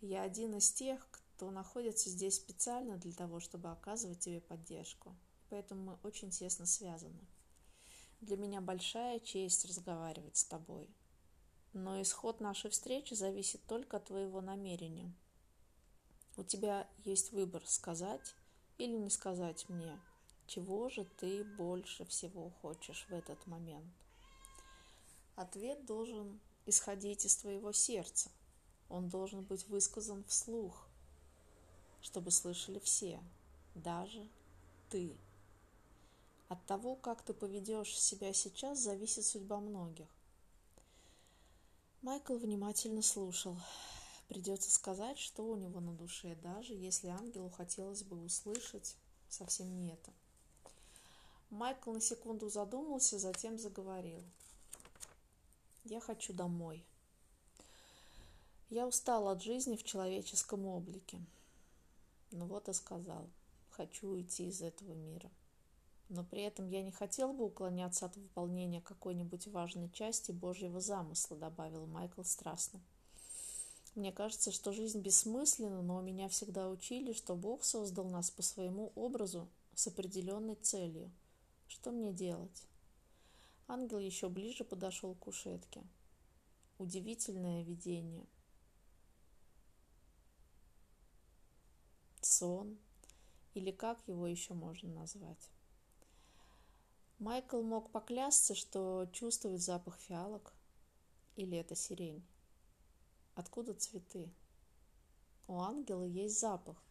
Я один из тех, кто находится здесь специально для того, чтобы оказывать тебе поддержку, поэтому мы очень тесно связаны. Для меня большая честь разговаривать с тобой, но исход нашей встречи зависит только от твоего намерения. У тебя есть выбор сказать или не сказать мне, чего же ты больше всего хочешь в этот момент. Ответ должен исходить из твоего сердца. Он должен быть высказан вслух, чтобы слышали все, даже ты. От того, как ты поведешь себя сейчас, зависит судьба многих. Майкл внимательно слушал. Придется сказать, что у него на душе, даже если ангелу хотелось бы услышать совсем не это. Майкл на секунду задумался, затем заговорил. Я хочу домой. Я устал от жизни в человеческом облике. Ну вот и сказал, хочу уйти из этого мира. но при этом я не хотел бы уклоняться от выполнения какой-нибудь важной части Божьего замысла, добавил Майкл страстно. Мне кажется, что жизнь бессмысленна, но меня всегда учили, что Бог создал нас по своему образу с определенной целью. Что мне делать? Ангел еще ближе подошел к кушетке. Удивительное видение. Сон, или как его еще можно назвать. Майкл мог поклясться, что чувствует запах фиалок, или это сирень. Откуда цветы? У ангела есть запах,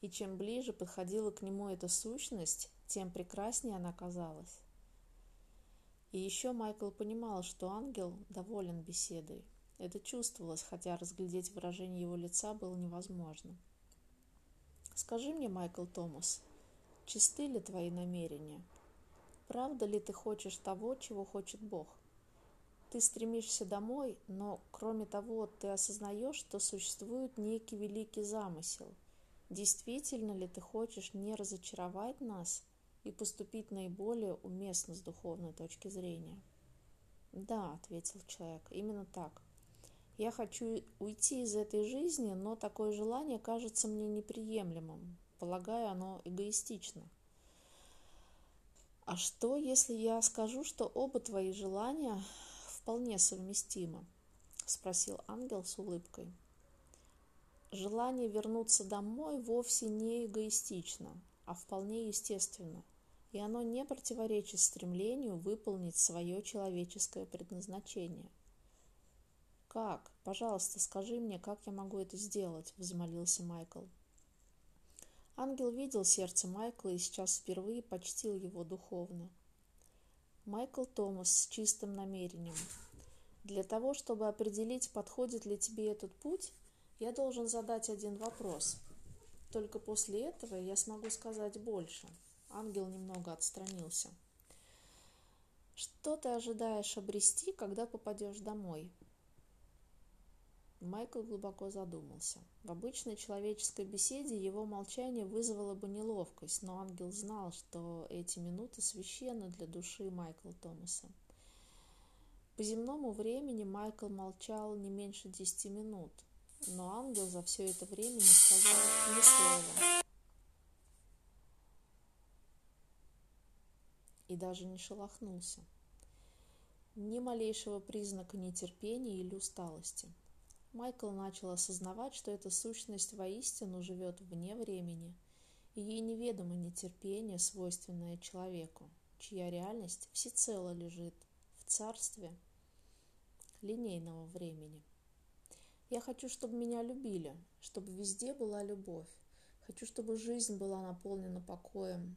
и чем ближе подходила к нему эта сущность, тем прекраснее она казалась. И еще Майкл понимал, что ангел доволен беседой. Это чувствовалось, хотя разглядеть выражение его лица было невозможно. «Скажи мне, Майкл Томас, чисты ли твои намерения? Правда ли ты хочешь того, чего хочет Бог? Ты стремишься домой, но, кроме того, ты осознаешь, что существует некий великий замысел. Действительно ли ты хочешь не разочаровать нас и поступить наиболее уместно с духовной точки зрения? Да, ответил человек, именно так. Я хочу уйти из этой жизни, но такое желание кажется мне неприемлемым. Полагаю, оно эгоистично. А что, если я скажу, что оба твои желания вполне совместимы? Спросил ангел с улыбкой. Желание вернуться домой вовсе не эгоистично, а вполне естественно, и оно не противоречит стремлению выполнить свое человеческое предназначение. «Как? Пожалуйста, скажи мне, как я могу это сделать?» – взмолился Майкл. Ангел видел сердце Майкла и сейчас впервые почтил его духовно. Майкл Томас с чистым намерением. Для того, чтобы определить, подходит ли тебе этот путь, я должен задать один вопрос. Только после этого я смогу сказать больше. Ангел немного отстранился. Что ты ожидаешь обрести, когда попадешь домой? Майкл глубоко задумался. В обычной человеческой беседе его молчание вызвало бы неловкость, но ангел знал, что эти минуты священны для души Майкла Томаса. По земному времени Майкл молчал не меньше десяти минут, но ангел за все это время не сказал ни слова. И даже не шелохнулся. Ни малейшего признака нетерпения или усталости. Майкл начал осознавать, что эта сущность воистину живет вне времени, и ей неведомо нетерпение, свойственное человеку, чья реальность всецело лежит в царстве линейного времени. Я хочу, чтобы меня любили, чтобы везде была любовь. Хочу, чтобы жизнь была наполнена покоем.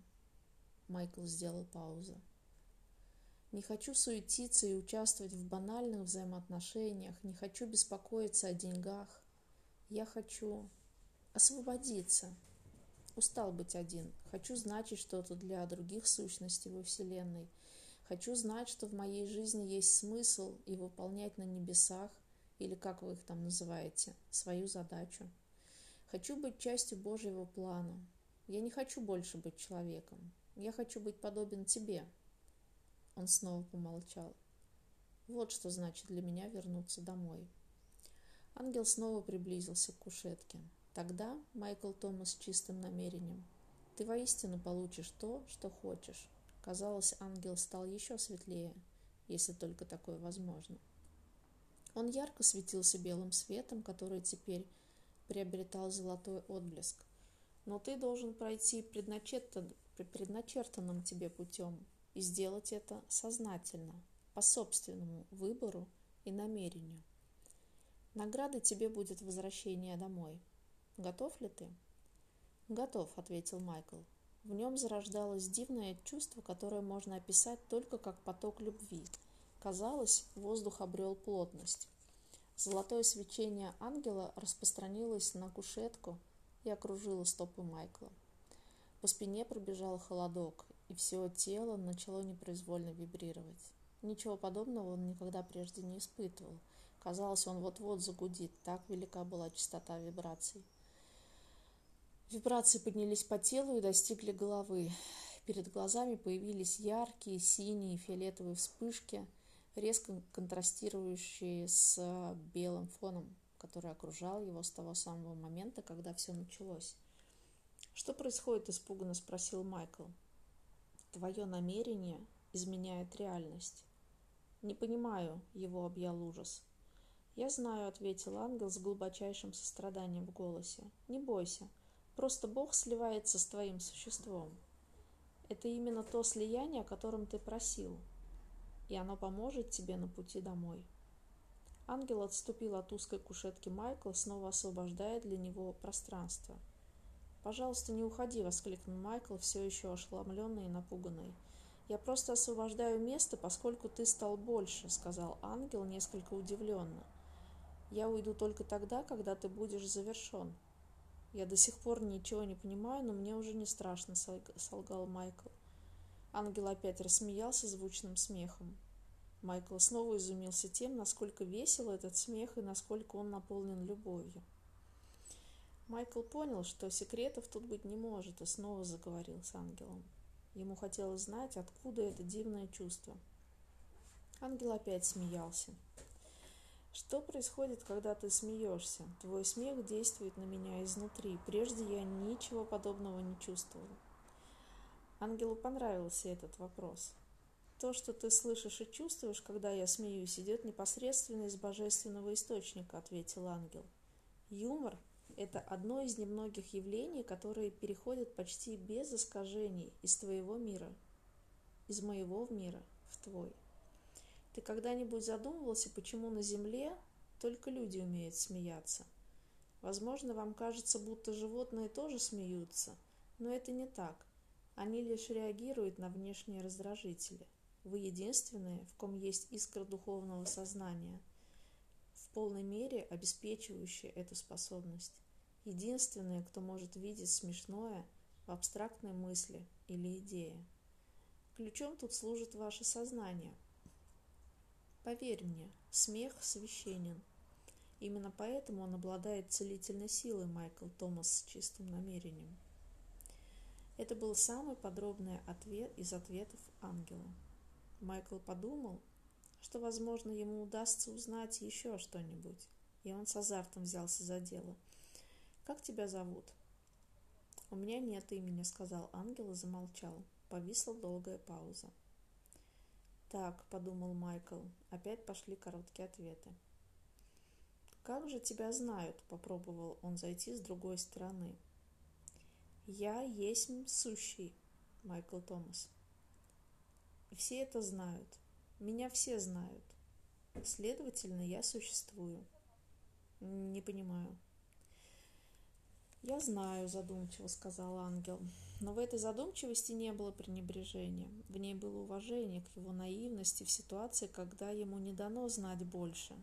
Майкл сделал паузу. Не хочу суетиться и участвовать в банальных взаимоотношениях, не хочу беспокоиться о деньгах. Я хочу освободиться. Устал быть один. Хочу значить что-то для других сущностей во Вселенной. Хочу знать, что в моей жизни есть смысл и выполнять на небесах или как вы их там называете, свою задачу. Хочу быть частью Божьего плана. Я не хочу больше быть человеком. Я хочу быть подобен тебе. Он снова помолчал. Вот что значит для меня вернуться домой. Ангел снова приблизился к кушетке. Тогда, Майкл Томас с чистым намерением, ты воистину получишь то, что хочешь. Казалось, ангел стал еще светлее, если только такое возможно. Он ярко светился белым светом, который теперь приобретал золотой отблеск. Но ты должен пройти предначертан, предначертанным тебе путем и сделать это сознательно, по собственному выбору и намерению. Наградой тебе будет возвращение домой. Готов ли ты? Готов, ответил Майкл. В нем зарождалось дивное чувство, которое можно описать только как поток любви – Казалось, воздух обрел плотность. Золотое свечение ангела распространилось на кушетку и окружило стопы Майкла. По спине пробежал холодок, и все тело начало непроизвольно вибрировать. Ничего подобного он никогда прежде не испытывал. Казалось, он вот-вот загудит, так велика была частота вибраций. Вибрации поднялись по телу и достигли головы. Перед глазами появились яркие синие и фиолетовые вспышки, резко контрастирующие с белым фоном, который окружал его с того самого момента, когда все началось. «Что происходит?» – испуганно спросил Майкл. «Твое намерение изменяет реальность». «Не понимаю», – его объял ужас. «Я знаю», — ответил ангел с глубочайшим состраданием в голосе. «Не бойся. Просто Бог сливается с твоим существом. Это именно то слияние, о котором ты просил, и оно поможет тебе на пути домой». Ангел отступил от узкой кушетки Майкла, снова освобождая для него пространство. «Пожалуйста, не уходи!» — воскликнул Майкл, все еще ошеломленный и напуганный. «Я просто освобождаю место, поскольку ты стал больше», — сказал ангел несколько удивленно. Я уйду только тогда, когда ты будешь завершен. Я до сих пор ничего не понимаю, но мне уже не страшно, солгал Майкл. Ангел опять рассмеялся звучным смехом. Майкл снова изумился тем, насколько весел этот смех и насколько он наполнен любовью. Майкл понял, что секретов тут быть не может, и снова заговорил с ангелом. Ему хотелось знать, откуда это дивное чувство. Ангел опять смеялся. Что происходит, когда ты смеешься? Твой смех действует на меня изнутри. Прежде я ничего подобного не чувствовал. Ангелу понравился этот вопрос. То, что ты слышишь и чувствуешь, когда я смеюсь, идет непосредственно из божественного источника, ответил ангел. Юмор – это одно из немногих явлений, которые переходят почти без искажений из твоего мира, из моего мира в твой. Ты когда-нибудь задумывался, почему на Земле только люди умеют смеяться? Возможно, вам кажется, будто животные тоже смеются, но это не так. Они лишь реагируют на внешние раздражители. Вы единственные, в ком есть искра духовного сознания, полной мере обеспечивающие эту способность. Единственные, кто может видеть смешное в абстрактной мысли или идее. Ключом тут служит ваше сознание – Поверь мне, смех священен. Именно поэтому он обладает целительной силой, Майкл Томас с чистым намерением. Это был самый подробный ответ из ответов ангела. Майкл подумал, что, возможно, ему удастся узнать еще что-нибудь, и он с азартом взялся за дело. «Как тебя зовут?» «У меня нет имени», — сказал ангел и замолчал. Повисла долгая пауза. Так, подумал Майкл, опять пошли короткие ответы. Как же тебя знают? Попробовал он зайти с другой стороны. Я есть сущий, Майкл Томас. Все это знают. Меня все знают. Следовательно, я существую. Не понимаю. «Я знаю», – задумчиво сказал ангел. Но в этой задумчивости не было пренебрежения. В ней было уважение к его наивности в ситуации, когда ему не дано знать больше.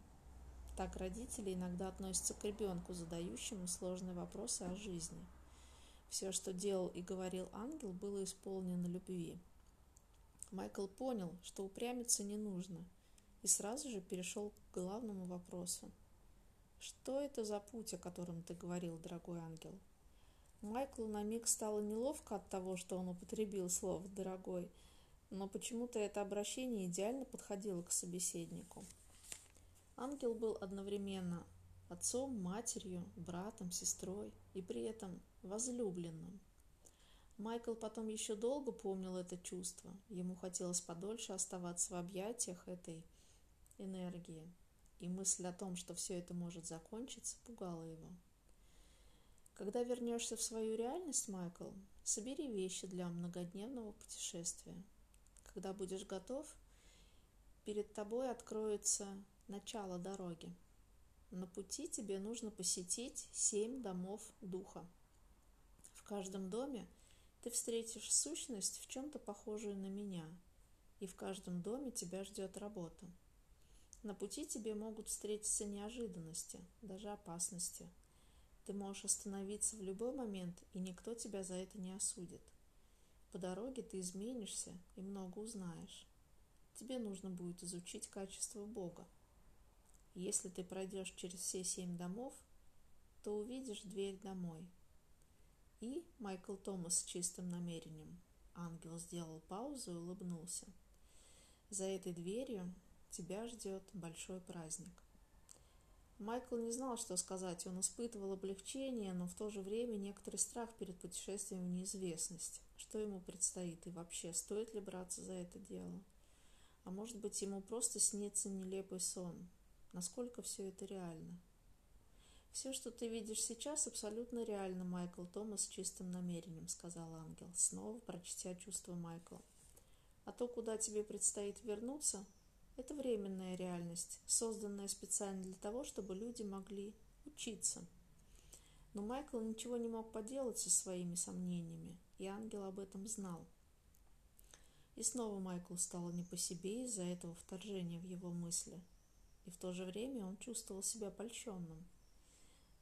Так родители иногда относятся к ребенку, задающему сложные вопросы о жизни. Все, что делал и говорил ангел, было исполнено любви. Майкл понял, что упрямиться не нужно, и сразу же перешел к главному вопросу – что это за путь, о котором ты говорил, дорогой ангел? Майклу на миг стало неловко от того, что он употребил слово «дорогой», но почему-то это обращение идеально подходило к собеседнику. Ангел был одновременно отцом, матерью, братом, сестрой и при этом возлюбленным. Майкл потом еще долго помнил это чувство. Ему хотелось подольше оставаться в объятиях этой энергии и мысль о том, что все это может закончиться, пугала его. Когда вернешься в свою реальность, Майкл, собери вещи для многодневного путешествия. Когда будешь готов, перед тобой откроется начало дороги. На пути тебе нужно посетить семь домов духа. В каждом доме ты встретишь сущность в чем-то похожую на меня, и в каждом доме тебя ждет работа. На пути тебе могут встретиться неожиданности, даже опасности. Ты можешь остановиться в любой момент, и никто тебя за это не осудит. По дороге ты изменишься и много узнаешь. Тебе нужно будет изучить качество Бога. Если ты пройдешь через все семь домов, то увидишь дверь домой. И Майкл Томас с чистым намерением. Ангел сделал паузу и улыбнулся. За этой дверью тебя ждет большой праздник. Майкл не знал, что сказать. Он испытывал облегчение, но в то же время некоторый страх перед путешествием в неизвестность. Что ему предстоит и вообще, стоит ли браться за это дело? А может быть, ему просто снится нелепый сон? Насколько все это реально? «Все, что ты видишь сейчас, абсолютно реально, Майкл Томас с чистым намерением», — сказал ангел, снова прочтя чувства Майкла. «А то, куда тебе предстоит вернуться, это временная реальность, созданная специально для того, чтобы люди могли учиться». Но Майкл ничего не мог поделать со своими сомнениями, и ангел об этом знал. И снова Майклу стало не по себе из-за этого вторжения в его мысли, и в то же время он чувствовал себя польщенным.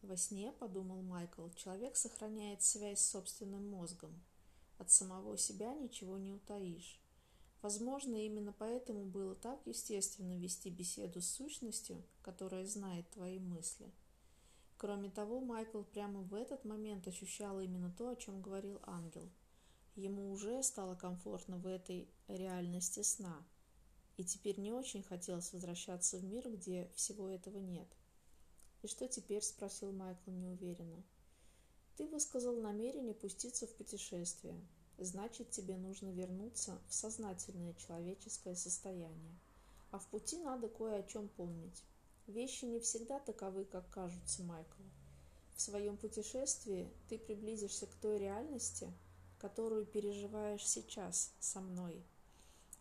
Во сне, подумал Майкл, человек сохраняет связь с собственным мозгом. От самого себя ничего не утаишь. Возможно, именно поэтому было так естественно вести беседу с сущностью, которая знает твои мысли. Кроме того, Майкл прямо в этот момент ощущал именно то, о чем говорил ангел. Ему уже стало комфортно в этой реальности сна, и теперь не очень хотелось возвращаться в мир, где всего этого нет. «И что теперь?» – спросил Майкл неуверенно. «Ты высказал намерение пуститься в путешествие. Значит, тебе нужно вернуться в сознательное человеческое состояние. А в пути надо кое о чем помнить. Вещи не всегда таковы, как кажутся Майклу. В своем путешествии ты приблизишься к той реальности, которую переживаешь сейчас со мной –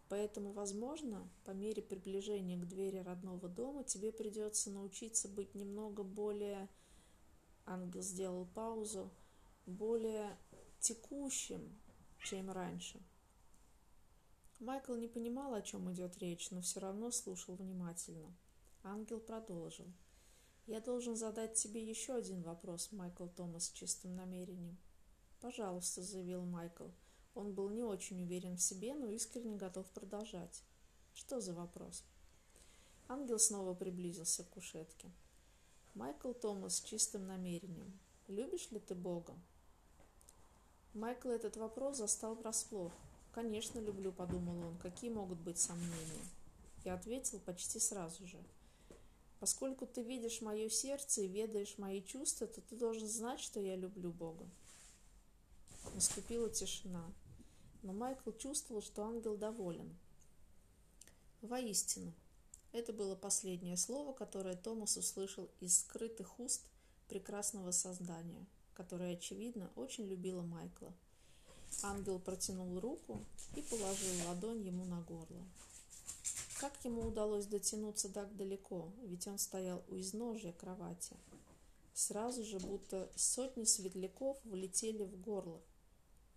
Поэтому, возможно, по мере приближения к двери родного дома тебе придется научиться быть немного более, ангел сделал паузу, более текущим, чем раньше. Майкл не понимал, о чем идет речь, но все равно слушал внимательно. Ангел продолжил. «Я должен задать тебе еще один вопрос, Майкл Томас, с чистым намерением». «Пожалуйста», — заявил Майкл. Он был не очень уверен в себе, но искренне готов продолжать. Что за вопрос? Ангел снова приблизился к кушетке. Майкл Томас с чистым намерением. Любишь ли ты Бога? Майкл этот вопрос застал врасплох. «Конечно, люблю», — подумал он. «Какие могут быть сомнения?» И ответил почти сразу же. «Поскольку ты видишь мое сердце и ведаешь мои чувства, то ты должен знать, что я люблю Бога». Наступила тишина, но Майкл чувствовал, что ангел доволен. Воистину, это было последнее слово, которое Томас услышал из скрытых уст прекрасного создания, которое, очевидно, очень любило Майкла. Ангел протянул руку и положил ладонь ему на горло. Как ему удалось дотянуться так далеко, ведь он стоял у изножия кровати. Сразу же, будто сотни светляков влетели в горло,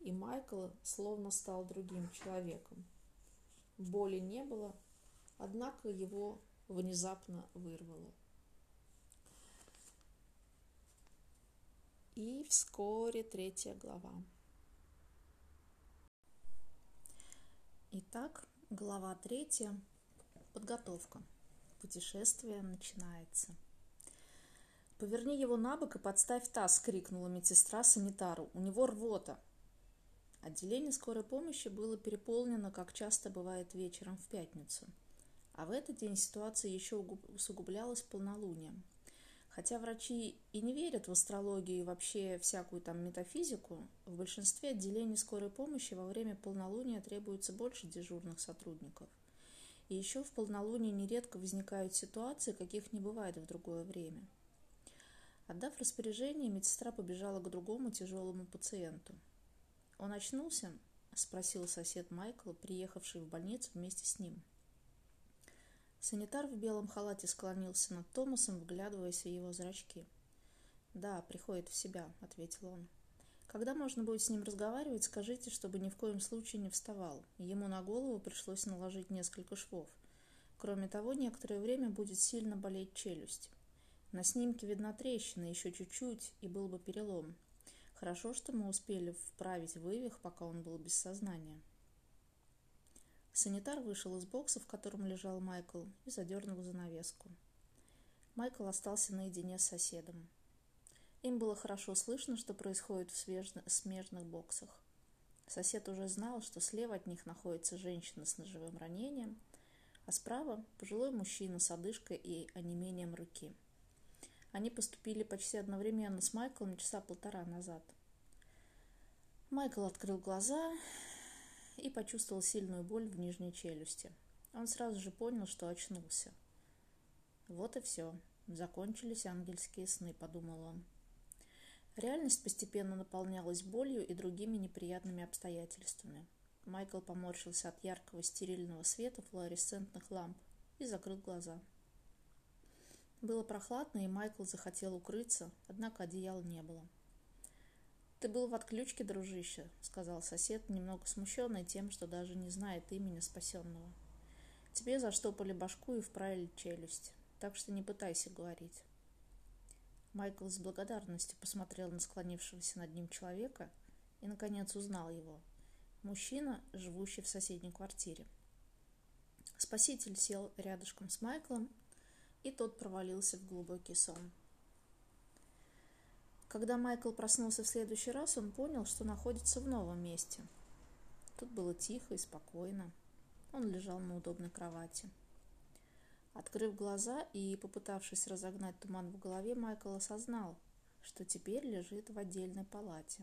и Майкл словно стал другим человеком. Боли не было, однако его внезапно вырвало. И вскоре третья глава. Итак, глава третья. Подготовка. Путешествие начинается. «Поверни его на бок и подставь таз!» — крикнула медсестра санитару. «У него рвота!» Отделение скорой помощи было переполнено, как часто бывает вечером в пятницу. А в этот день ситуация еще усугублялась полнолунием. Хотя врачи и не верят в астрологию и вообще всякую там метафизику, в большинстве отделений скорой помощи во время полнолуния требуется больше дежурных сотрудников. И еще в полнолуние нередко возникают ситуации, каких не бывает в другое время. Отдав распоряжение, медсестра побежала к другому тяжелому пациенту – «Он очнулся?» – спросил сосед Майкла, приехавший в больницу вместе с ним. Санитар в белом халате склонился над Томасом, вглядываясь в его зрачки. «Да, приходит в себя», — ответил он. «Когда можно будет с ним разговаривать, скажите, чтобы ни в коем случае не вставал. Ему на голову пришлось наложить несколько швов. Кроме того, некоторое время будет сильно болеть челюсть. На снимке видна трещина, еще чуть-чуть, и был бы перелом. Хорошо, что мы успели вправить вывих, пока он был без сознания. Санитар вышел из бокса, в котором лежал Майкл, и задернул занавеску. Майкл остался наедине с соседом. Им было хорошо слышно, что происходит в смежных боксах. Сосед уже знал, что слева от них находится женщина с ножевым ранением, а справа – пожилой мужчина с одышкой и онемением руки. Они поступили почти одновременно с Майклом часа полтора назад. Майкл открыл глаза и почувствовал сильную боль в нижней челюсти. Он сразу же понял, что очнулся. Вот и все. Закончились ангельские сны, подумал он. Реальность постепенно наполнялась болью и другими неприятными обстоятельствами. Майкл поморщился от яркого стерильного света флуоресцентных ламп и закрыл глаза. Было прохладно, и Майкл захотел укрыться, однако одеяла не было. «Ты был в отключке, дружище», — сказал сосед, немного смущенный тем, что даже не знает имени спасенного. «Тебе заштопали башку и вправили челюсть, так что не пытайся говорить». Майкл с благодарностью посмотрел на склонившегося над ним человека и, наконец, узнал его. Мужчина, живущий в соседней квартире. Спаситель сел рядышком с Майклом, и тот провалился в глубокий сон. Когда Майкл проснулся в следующий раз, он понял, что находится в новом месте. Тут было тихо и спокойно. Он лежал на удобной кровати. Открыв глаза и попытавшись разогнать туман в голове, Майкл осознал, что теперь лежит в отдельной палате.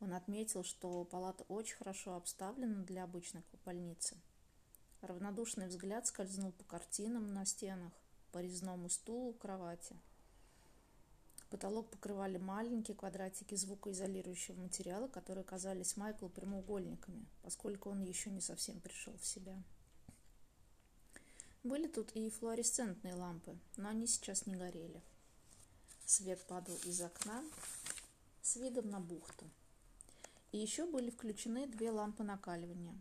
Он отметил, что палата очень хорошо обставлена для обычной больницы. Равнодушный взгляд скользнул по картинам на стенах, по резному стулу кровати. Потолок покрывали маленькие квадратики звукоизолирующего материала, которые казались Майклу прямоугольниками, поскольку он еще не совсем пришел в себя. Были тут и флуоресцентные лампы, но они сейчас не горели. Свет падал из окна с видом на бухту. И еще были включены две лампы накаливания.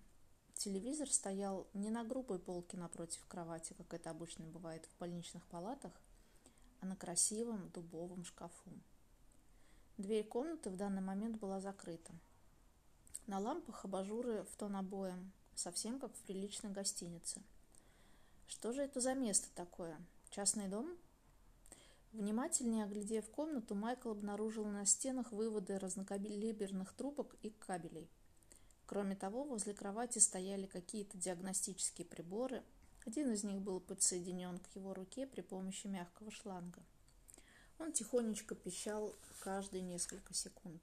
Телевизор стоял не на грубой полке напротив кровати, как это обычно бывает в больничных палатах, а на красивом дубовом шкафу. Дверь комнаты в данный момент была закрыта. На лампах абажуры в тон обоям, совсем как в приличной гостинице – что же это за место такое? Частный дом? Внимательнее оглядев комнату, Майкл обнаружил на стенах выводы разнокалиберных трубок и кабелей. Кроме того, возле кровати стояли какие-то диагностические приборы. Один из них был подсоединен к его руке при помощи мягкого шланга. Он тихонечко пищал каждые несколько секунд.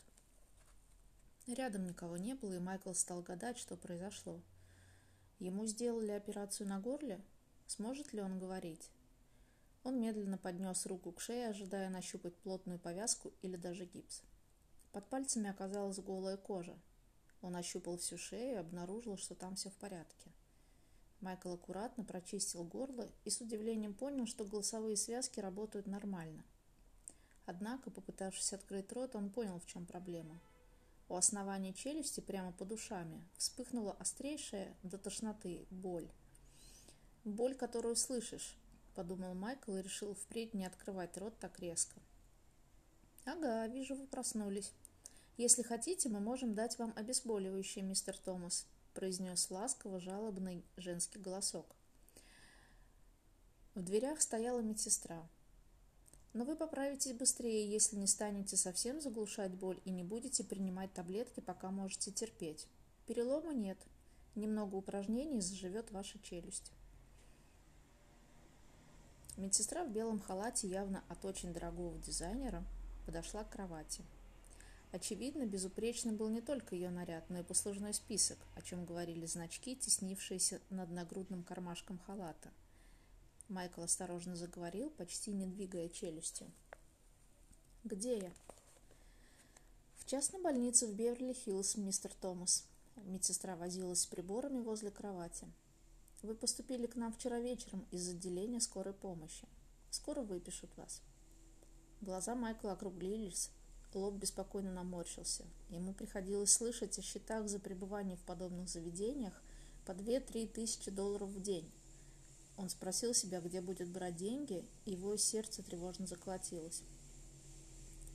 Рядом никого не было, и Майкл стал гадать, что произошло. Ему сделали операцию на горле? Сможет ли он говорить? Он медленно поднес руку к шее, ожидая нащупать плотную повязку или даже гипс. Под пальцами оказалась голая кожа. Он ощупал всю шею и обнаружил, что там все в порядке. Майкл аккуратно прочистил горло и с удивлением понял, что голосовые связки работают нормально. Однако, попытавшись открыть рот, он понял, в чем проблема. У основания челюсти, прямо под ушами, вспыхнула острейшая до тошноты боль. «Боль, которую слышишь», — подумал Майкл и решил впредь не открывать рот так резко. «Ага, вижу, вы проснулись. Если хотите, мы можем дать вам обезболивающее, мистер Томас», — произнес ласково жалобный женский голосок. В дверях стояла медсестра. «Но вы поправитесь быстрее, если не станете совсем заглушать боль и не будете принимать таблетки, пока можете терпеть. Перелома нет. Немного упражнений заживет ваша челюсть». Медсестра в белом халате, явно от очень дорогого дизайнера, подошла к кровати. Очевидно, безупречным был не только ее наряд, но и послужной список, о чем говорили значки, теснившиеся над нагрудным кармашком халата. Майкл осторожно заговорил, почти не двигая челюстью. «Где я?» «В частной больнице в Беверли-Хиллз, мистер Томас». Медсестра возилась с приборами возле кровати. Вы поступили к нам вчера вечером из отделения скорой помощи. Скоро выпишут вас. Глаза Майкла округлились, лоб беспокойно наморщился. Ему приходилось слышать о счетах за пребывание в подобных заведениях по 2-3 тысячи долларов в день. Он спросил себя, где будет брать деньги, и его сердце тревожно заколотилось.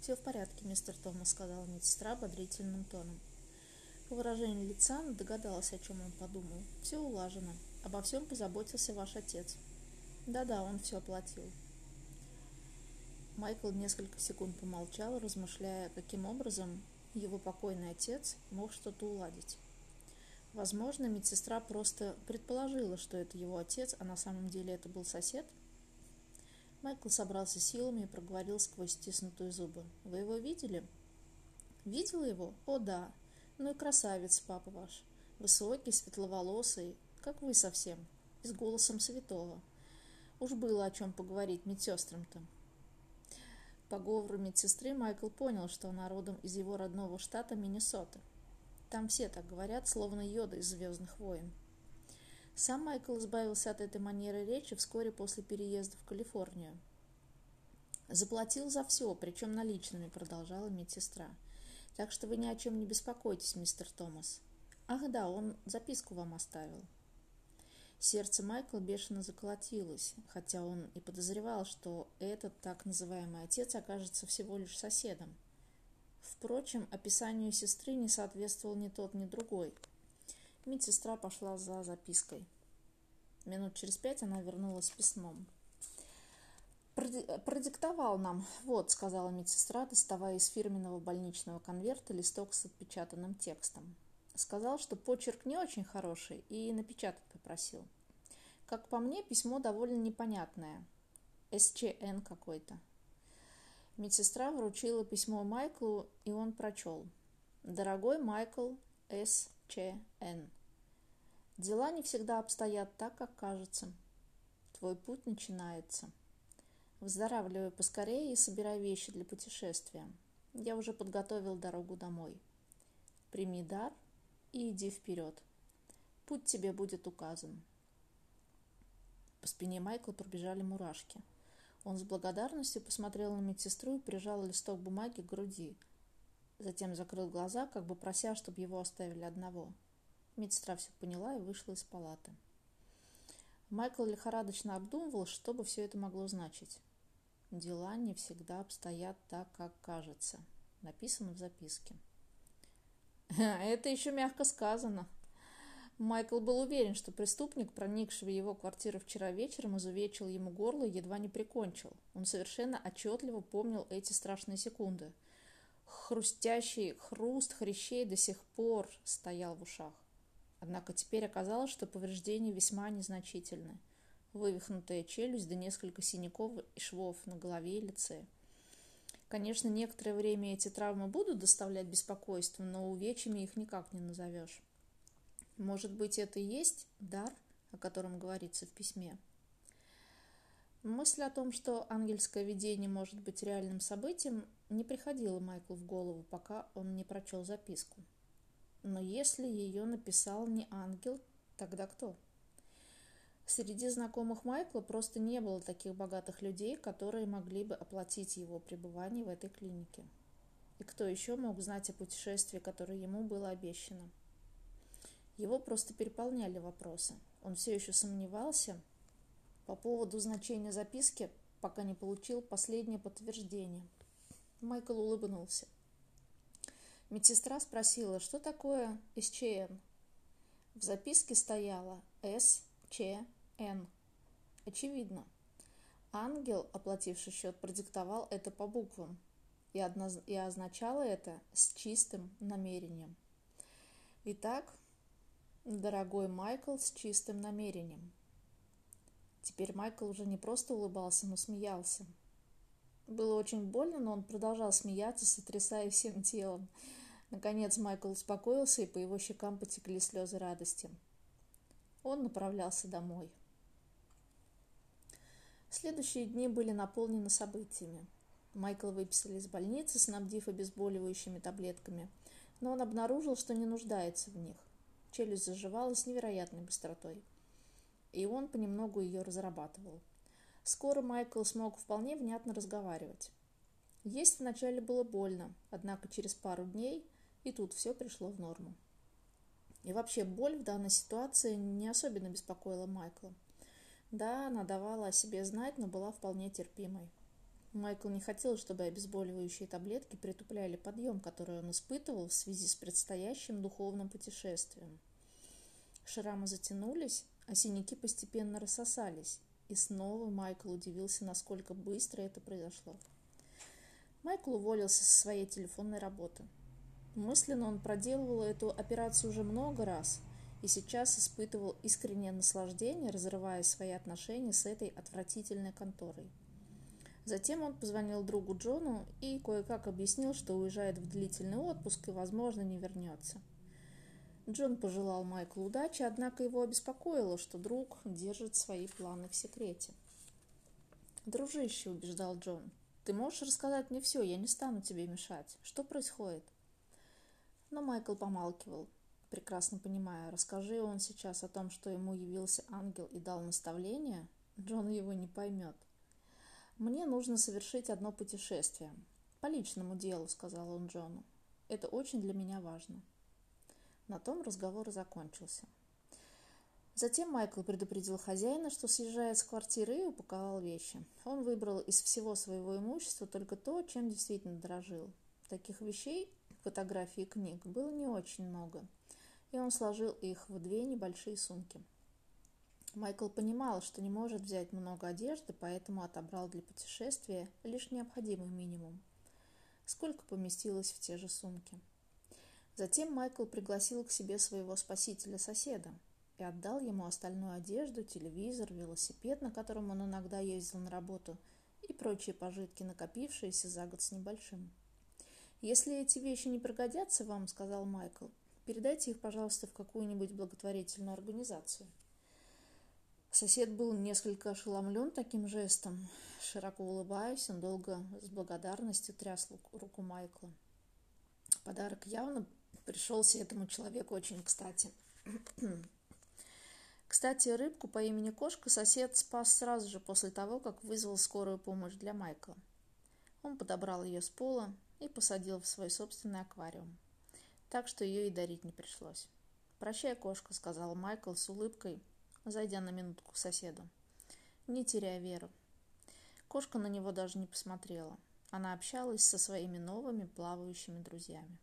«Все в порядке, мистер Томас», — сказала медсестра бодрительным тоном. По выражению лица она догадалась, о чем он подумал. «Все улажено. Обо всем позаботился ваш отец. Да-да, он все оплатил. Майкл несколько секунд помолчал, размышляя, каким образом его покойный отец мог что-то уладить. Возможно, медсестра просто предположила, что это его отец, а на самом деле это был сосед. Майкл собрался силами и проговорил сквозь стиснутые зубы. «Вы его видели?» «Видела его? О, да. Ну и красавец папа ваш. Высокий, светловолосый, как вы совсем, и с голосом святого. Уж было о чем поговорить медсестрам-то». По говору медсестры Майкл понял, что она родом из его родного штата Миннесоты. Там все так говорят, словно йода из «Звездных войн». Сам Майкл избавился от этой манеры речи вскоре после переезда в Калифорнию. «Заплатил за все, причем наличными», — продолжала медсестра. «Так что вы ни о чем не беспокойтесь, мистер Томас. Ах да, он записку вам оставил». Сердце Майкла бешено заколотилось, хотя он и подозревал, что этот так называемый отец окажется всего лишь соседом. Впрочем, описанию сестры не соответствовал ни тот, ни другой. Медсестра пошла за запиской. Минут через пять она вернулась с письмом. «Продиктовал нам, вот», — сказала медсестра, доставая из фирменного больничного конверта листок с отпечатанным текстом. Сказал, что почерк не очень хороший, и напечатать попросил. Как по мне, письмо довольно непонятное. СЧН какой-то. Медсестра вручила письмо Майклу, и он прочел. «Дорогой Майкл С. Ч. Н. Дела не всегда обстоят так, как кажется. Твой путь начинается. Выздоравливай поскорее и собирай вещи для путешествия. Я уже подготовил дорогу домой. Прими дар и иди вперед. Путь тебе будет указан». По спине Майкла пробежали мурашки – он с благодарностью посмотрел на медсестру и прижал листок бумаги к груди. Затем закрыл глаза, как бы прося, чтобы его оставили одного. Медсестра все поняла и вышла из палаты. Майкл лихорадочно обдумывал, что бы все это могло значить. «Дела не всегда обстоят так, как кажется», написано в записке. «Это еще мягко сказано», Майкл был уверен, что преступник, проникший в его квартиру вчера вечером, изувечил ему горло и едва не прикончил. Он совершенно отчетливо помнил эти страшные секунды. Хрустящий хруст хрящей до сих пор стоял в ушах. Однако теперь оказалось, что повреждения весьма незначительны. Вывихнутая челюсть да несколько синяков и швов на голове и лице. Конечно, некоторое время эти травмы будут доставлять беспокойство, но увечьями их никак не назовешь. Может быть, это и есть дар, о котором говорится в письме? Мысль о том, что ангельское видение может быть реальным событием, не приходила Майклу в голову, пока он не прочел записку. Но если ее написал не ангел, тогда кто? Среди знакомых Майкла просто не было таких богатых людей, которые могли бы оплатить его пребывание в этой клинике. И кто еще мог знать о путешествии, которое ему было обещано? Его просто переполняли вопросы. Он все еще сомневался по поводу значения записки, пока не получил последнее подтверждение. Майкл улыбнулся. Медсестра спросила, что такое СЧН. В записке стояло СЧН. Очевидно. Ангел, оплативший счет, продиктовал это по буквам, и, одноз... и означало это с чистым намерением. Итак, Дорогой Майкл с чистым намерением. Теперь Майкл уже не просто улыбался, но смеялся. Было очень больно, но он продолжал смеяться, сотрясая всем телом. Наконец Майкл успокоился, и по его щекам потекли слезы радости. Он направлялся домой. Следующие дни были наполнены событиями. Майкл выписали из больницы, снабдив обезболивающими таблетками, но он обнаружил, что не нуждается в них. Челюсть заживала с невероятной быстротой. И он понемногу ее разрабатывал. Скоро Майкл смог вполне внятно разговаривать. Есть вначале было больно, однако через пару дней и тут все пришло в норму. И вообще боль в данной ситуации не особенно беспокоила Майкла. Да, она давала о себе знать, но была вполне терпимой. Майкл не хотел, чтобы обезболивающие таблетки притупляли подъем, который он испытывал в связи с предстоящим духовным путешествием. Шрамы затянулись, а синяки постепенно рассосались, и снова Майкл удивился, насколько быстро это произошло. Майкл уволился со своей телефонной работы. Мысленно он проделывал эту операцию уже много раз и сейчас испытывал искреннее наслаждение, разрывая свои отношения с этой отвратительной конторой. Затем он позвонил другу Джону и кое-как объяснил, что уезжает в длительный отпуск и, возможно, не вернется. Джон пожелал Майклу удачи, однако его обеспокоило, что друг держит свои планы в секрете. «Дружище», — убеждал Джон, — «ты можешь рассказать мне все, я не стану тебе мешать. Что происходит?» Но Майкл помалкивал, прекрасно понимая, расскажи он сейчас о том, что ему явился ангел и дал наставление, Джон его не поймет. «Мне нужно совершить одно путешествие. По личному делу», — сказал он Джону. «Это очень для меня важно». На том разговор закончился. Затем Майкл предупредил хозяина, что съезжает с квартиры и упаковал вещи. Он выбрал из всего своего имущества только то, чем действительно дорожил. Таких вещей, фотографий и книг было не очень много, и он сложил их в две небольшие сумки. Майкл понимал, что не может взять много одежды, поэтому отобрал для путешествия лишь необходимый минимум. Сколько поместилось в те же сумки? Затем Майкл пригласил к себе своего спасителя-соседа и отдал ему остальную одежду, телевизор, велосипед, на котором он иногда ездил на работу, и прочие пожитки, накопившиеся за год с небольшим. «Если эти вещи не пригодятся вам, — сказал Майкл, — передайте их, пожалуйста, в какую-нибудь благотворительную организацию». Сосед был несколько ошеломлен таким жестом. Широко улыбаясь, он долго с благодарностью тряс руку Майкла. Подарок явно пришелся этому человеку очень кстати. Кстати, рыбку по имени Кошка сосед спас сразу же после того, как вызвал скорую помощь для Майкла. Он подобрал ее с пола и посадил в свой собственный аквариум. Так что ее и дарить не пришлось. «Прощай, кошка», — сказал Майкл с улыбкой, зайдя на минутку к соседу. Не теряя веру. Кошка на него даже не посмотрела. Она общалась со своими новыми плавающими друзьями.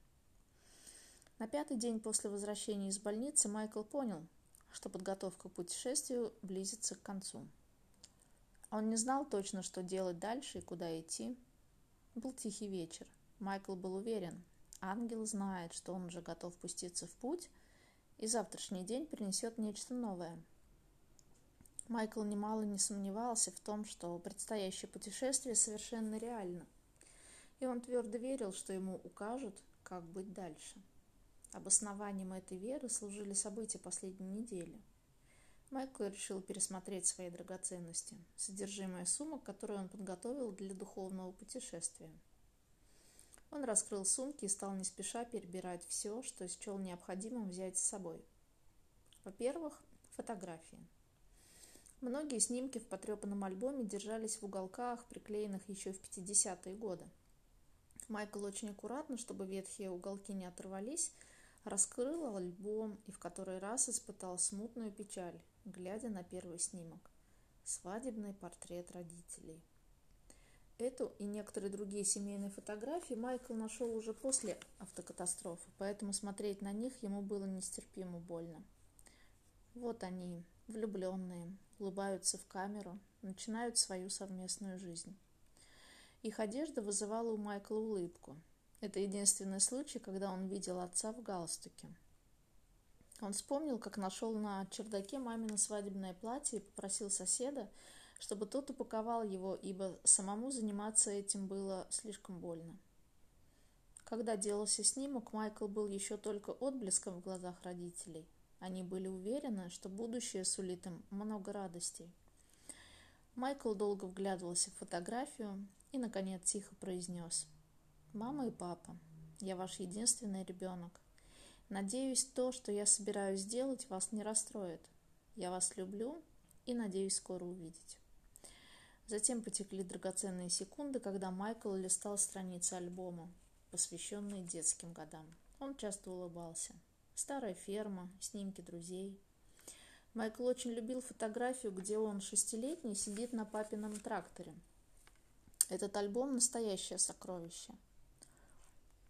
На пятый день после возвращения из больницы Майкл понял, что подготовка к путешествию близится к концу. Он не знал точно, что делать дальше и куда идти. Был тихий вечер. Майкл был уверен, ангел знает, что он уже готов пуститься в путь, и завтрашний день принесет нечто новое. Майкл немало не сомневался в том, что предстоящее путешествие совершенно реально, и он твердо верил, что ему укажут, как быть дальше. Обоснованием этой веры служили события последней недели. Майкл решил пересмотреть свои драгоценности, содержимое сумок, которые он подготовил для духовного путешествия. Он раскрыл сумки и стал не спеша перебирать все, что счел необходимым взять с собой. Во-первых, фотографии. Многие снимки в потрепанном альбоме держались в уголках, приклеенных еще в 50-е годы. Майкл очень аккуратно, чтобы ветхие уголки не оторвались, Раскрыл альбом и в который раз испытал смутную печаль, глядя на первый снимок. Свадебный портрет родителей. Эту и некоторые другие семейные фотографии Майкл нашел уже после автокатастрофы, поэтому смотреть на них ему было нестерпимо больно. Вот они, влюбленные, улыбаются в камеру, начинают свою совместную жизнь. Их одежда вызывала у Майкла улыбку – это единственный случай, когда он видел отца в галстуке. Он вспомнил, как нашел на чердаке мамино свадебное платье и попросил соседа, чтобы тот упаковал его, ибо самому заниматься этим было слишком больно. Когда делался снимок, Майкл был еще только отблеском в глазах родителей. Они были уверены, что будущее сулит им много радостей. Майкл долго вглядывался в фотографию и, наконец, тихо произнес – Мама и папа, я ваш единственный ребенок. Надеюсь, то, что я собираюсь сделать, вас не расстроит. Я вас люблю и надеюсь скоро увидеть. Затем потекли драгоценные секунды, когда Майкл листал страницы альбома, посвященные детским годам. Он часто улыбался. Старая ферма, снимки друзей. Майкл очень любил фотографию, где он шестилетний сидит на папином тракторе. Этот альбом – настоящее сокровище –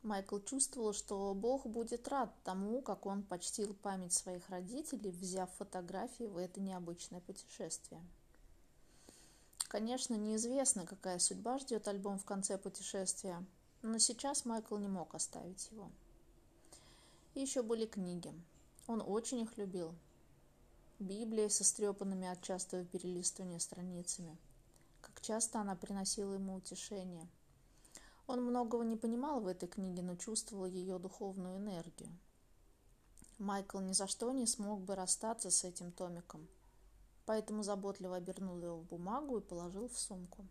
Майкл чувствовал, что Бог будет рад тому, как он почтил память своих родителей, взяв фотографии в это необычное путешествие. Конечно, неизвестно, какая судьба ждет альбом в конце путешествия, но сейчас Майкл не мог оставить его. И еще были книги. Он очень их любил. Библия со стрепанными от частого перелистывания страницами. Как часто она приносила ему утешение. Он многого не понимал в этой книге, но чувствовал ее духовную энергию. Майкл ни за что не смог бы расстаться с этим томиком, поэтому заботливо обернул его в бумагу и положил в сумку.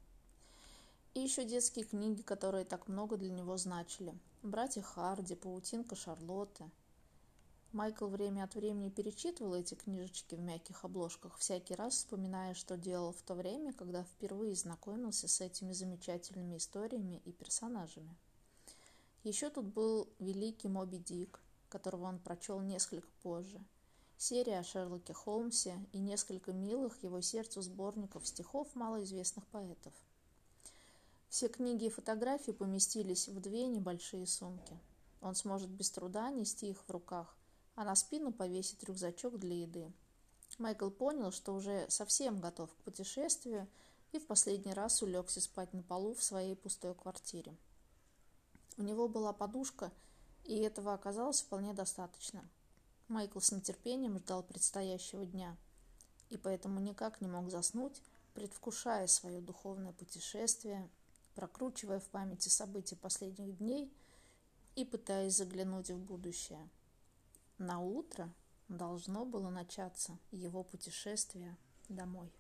И еще детские книги, которые так много для него значили. «Братья Харди», «Паутинка Шарлотты». Майкл время от времени перечитывал эти книжечки в мягких обложках, всякий раз вспоминая, что делал в то время, когда впервые знакомился с этими замечательными историями и персонажами. Еще тут был великий Моби Дик, которого он прочел несколько позже, серия о Шерлоке Холмсе и несколько милых его сердцу сборников стихов малоизвестных поэтов. Все книги и фотографии поместились в две небольшие сумки. Он сможет без труда нести их в руках, а на спину повесить рюкзачок для еды. Майкл понял, что уже совсем готов к путешествию и в последний раз улегся спать на полу в своей пустой квартире. У него была подушка, и этого оказалось вполне достаточно. Майкл с нетерпением ждал предстоящего дня, и поэтому никак не мог заснуть, предвкушая свое духовное путешествие прокручивая в памяти события последних дней и пытаясь заглянуть в будущее. На утро должно было начаться его путешествие домой.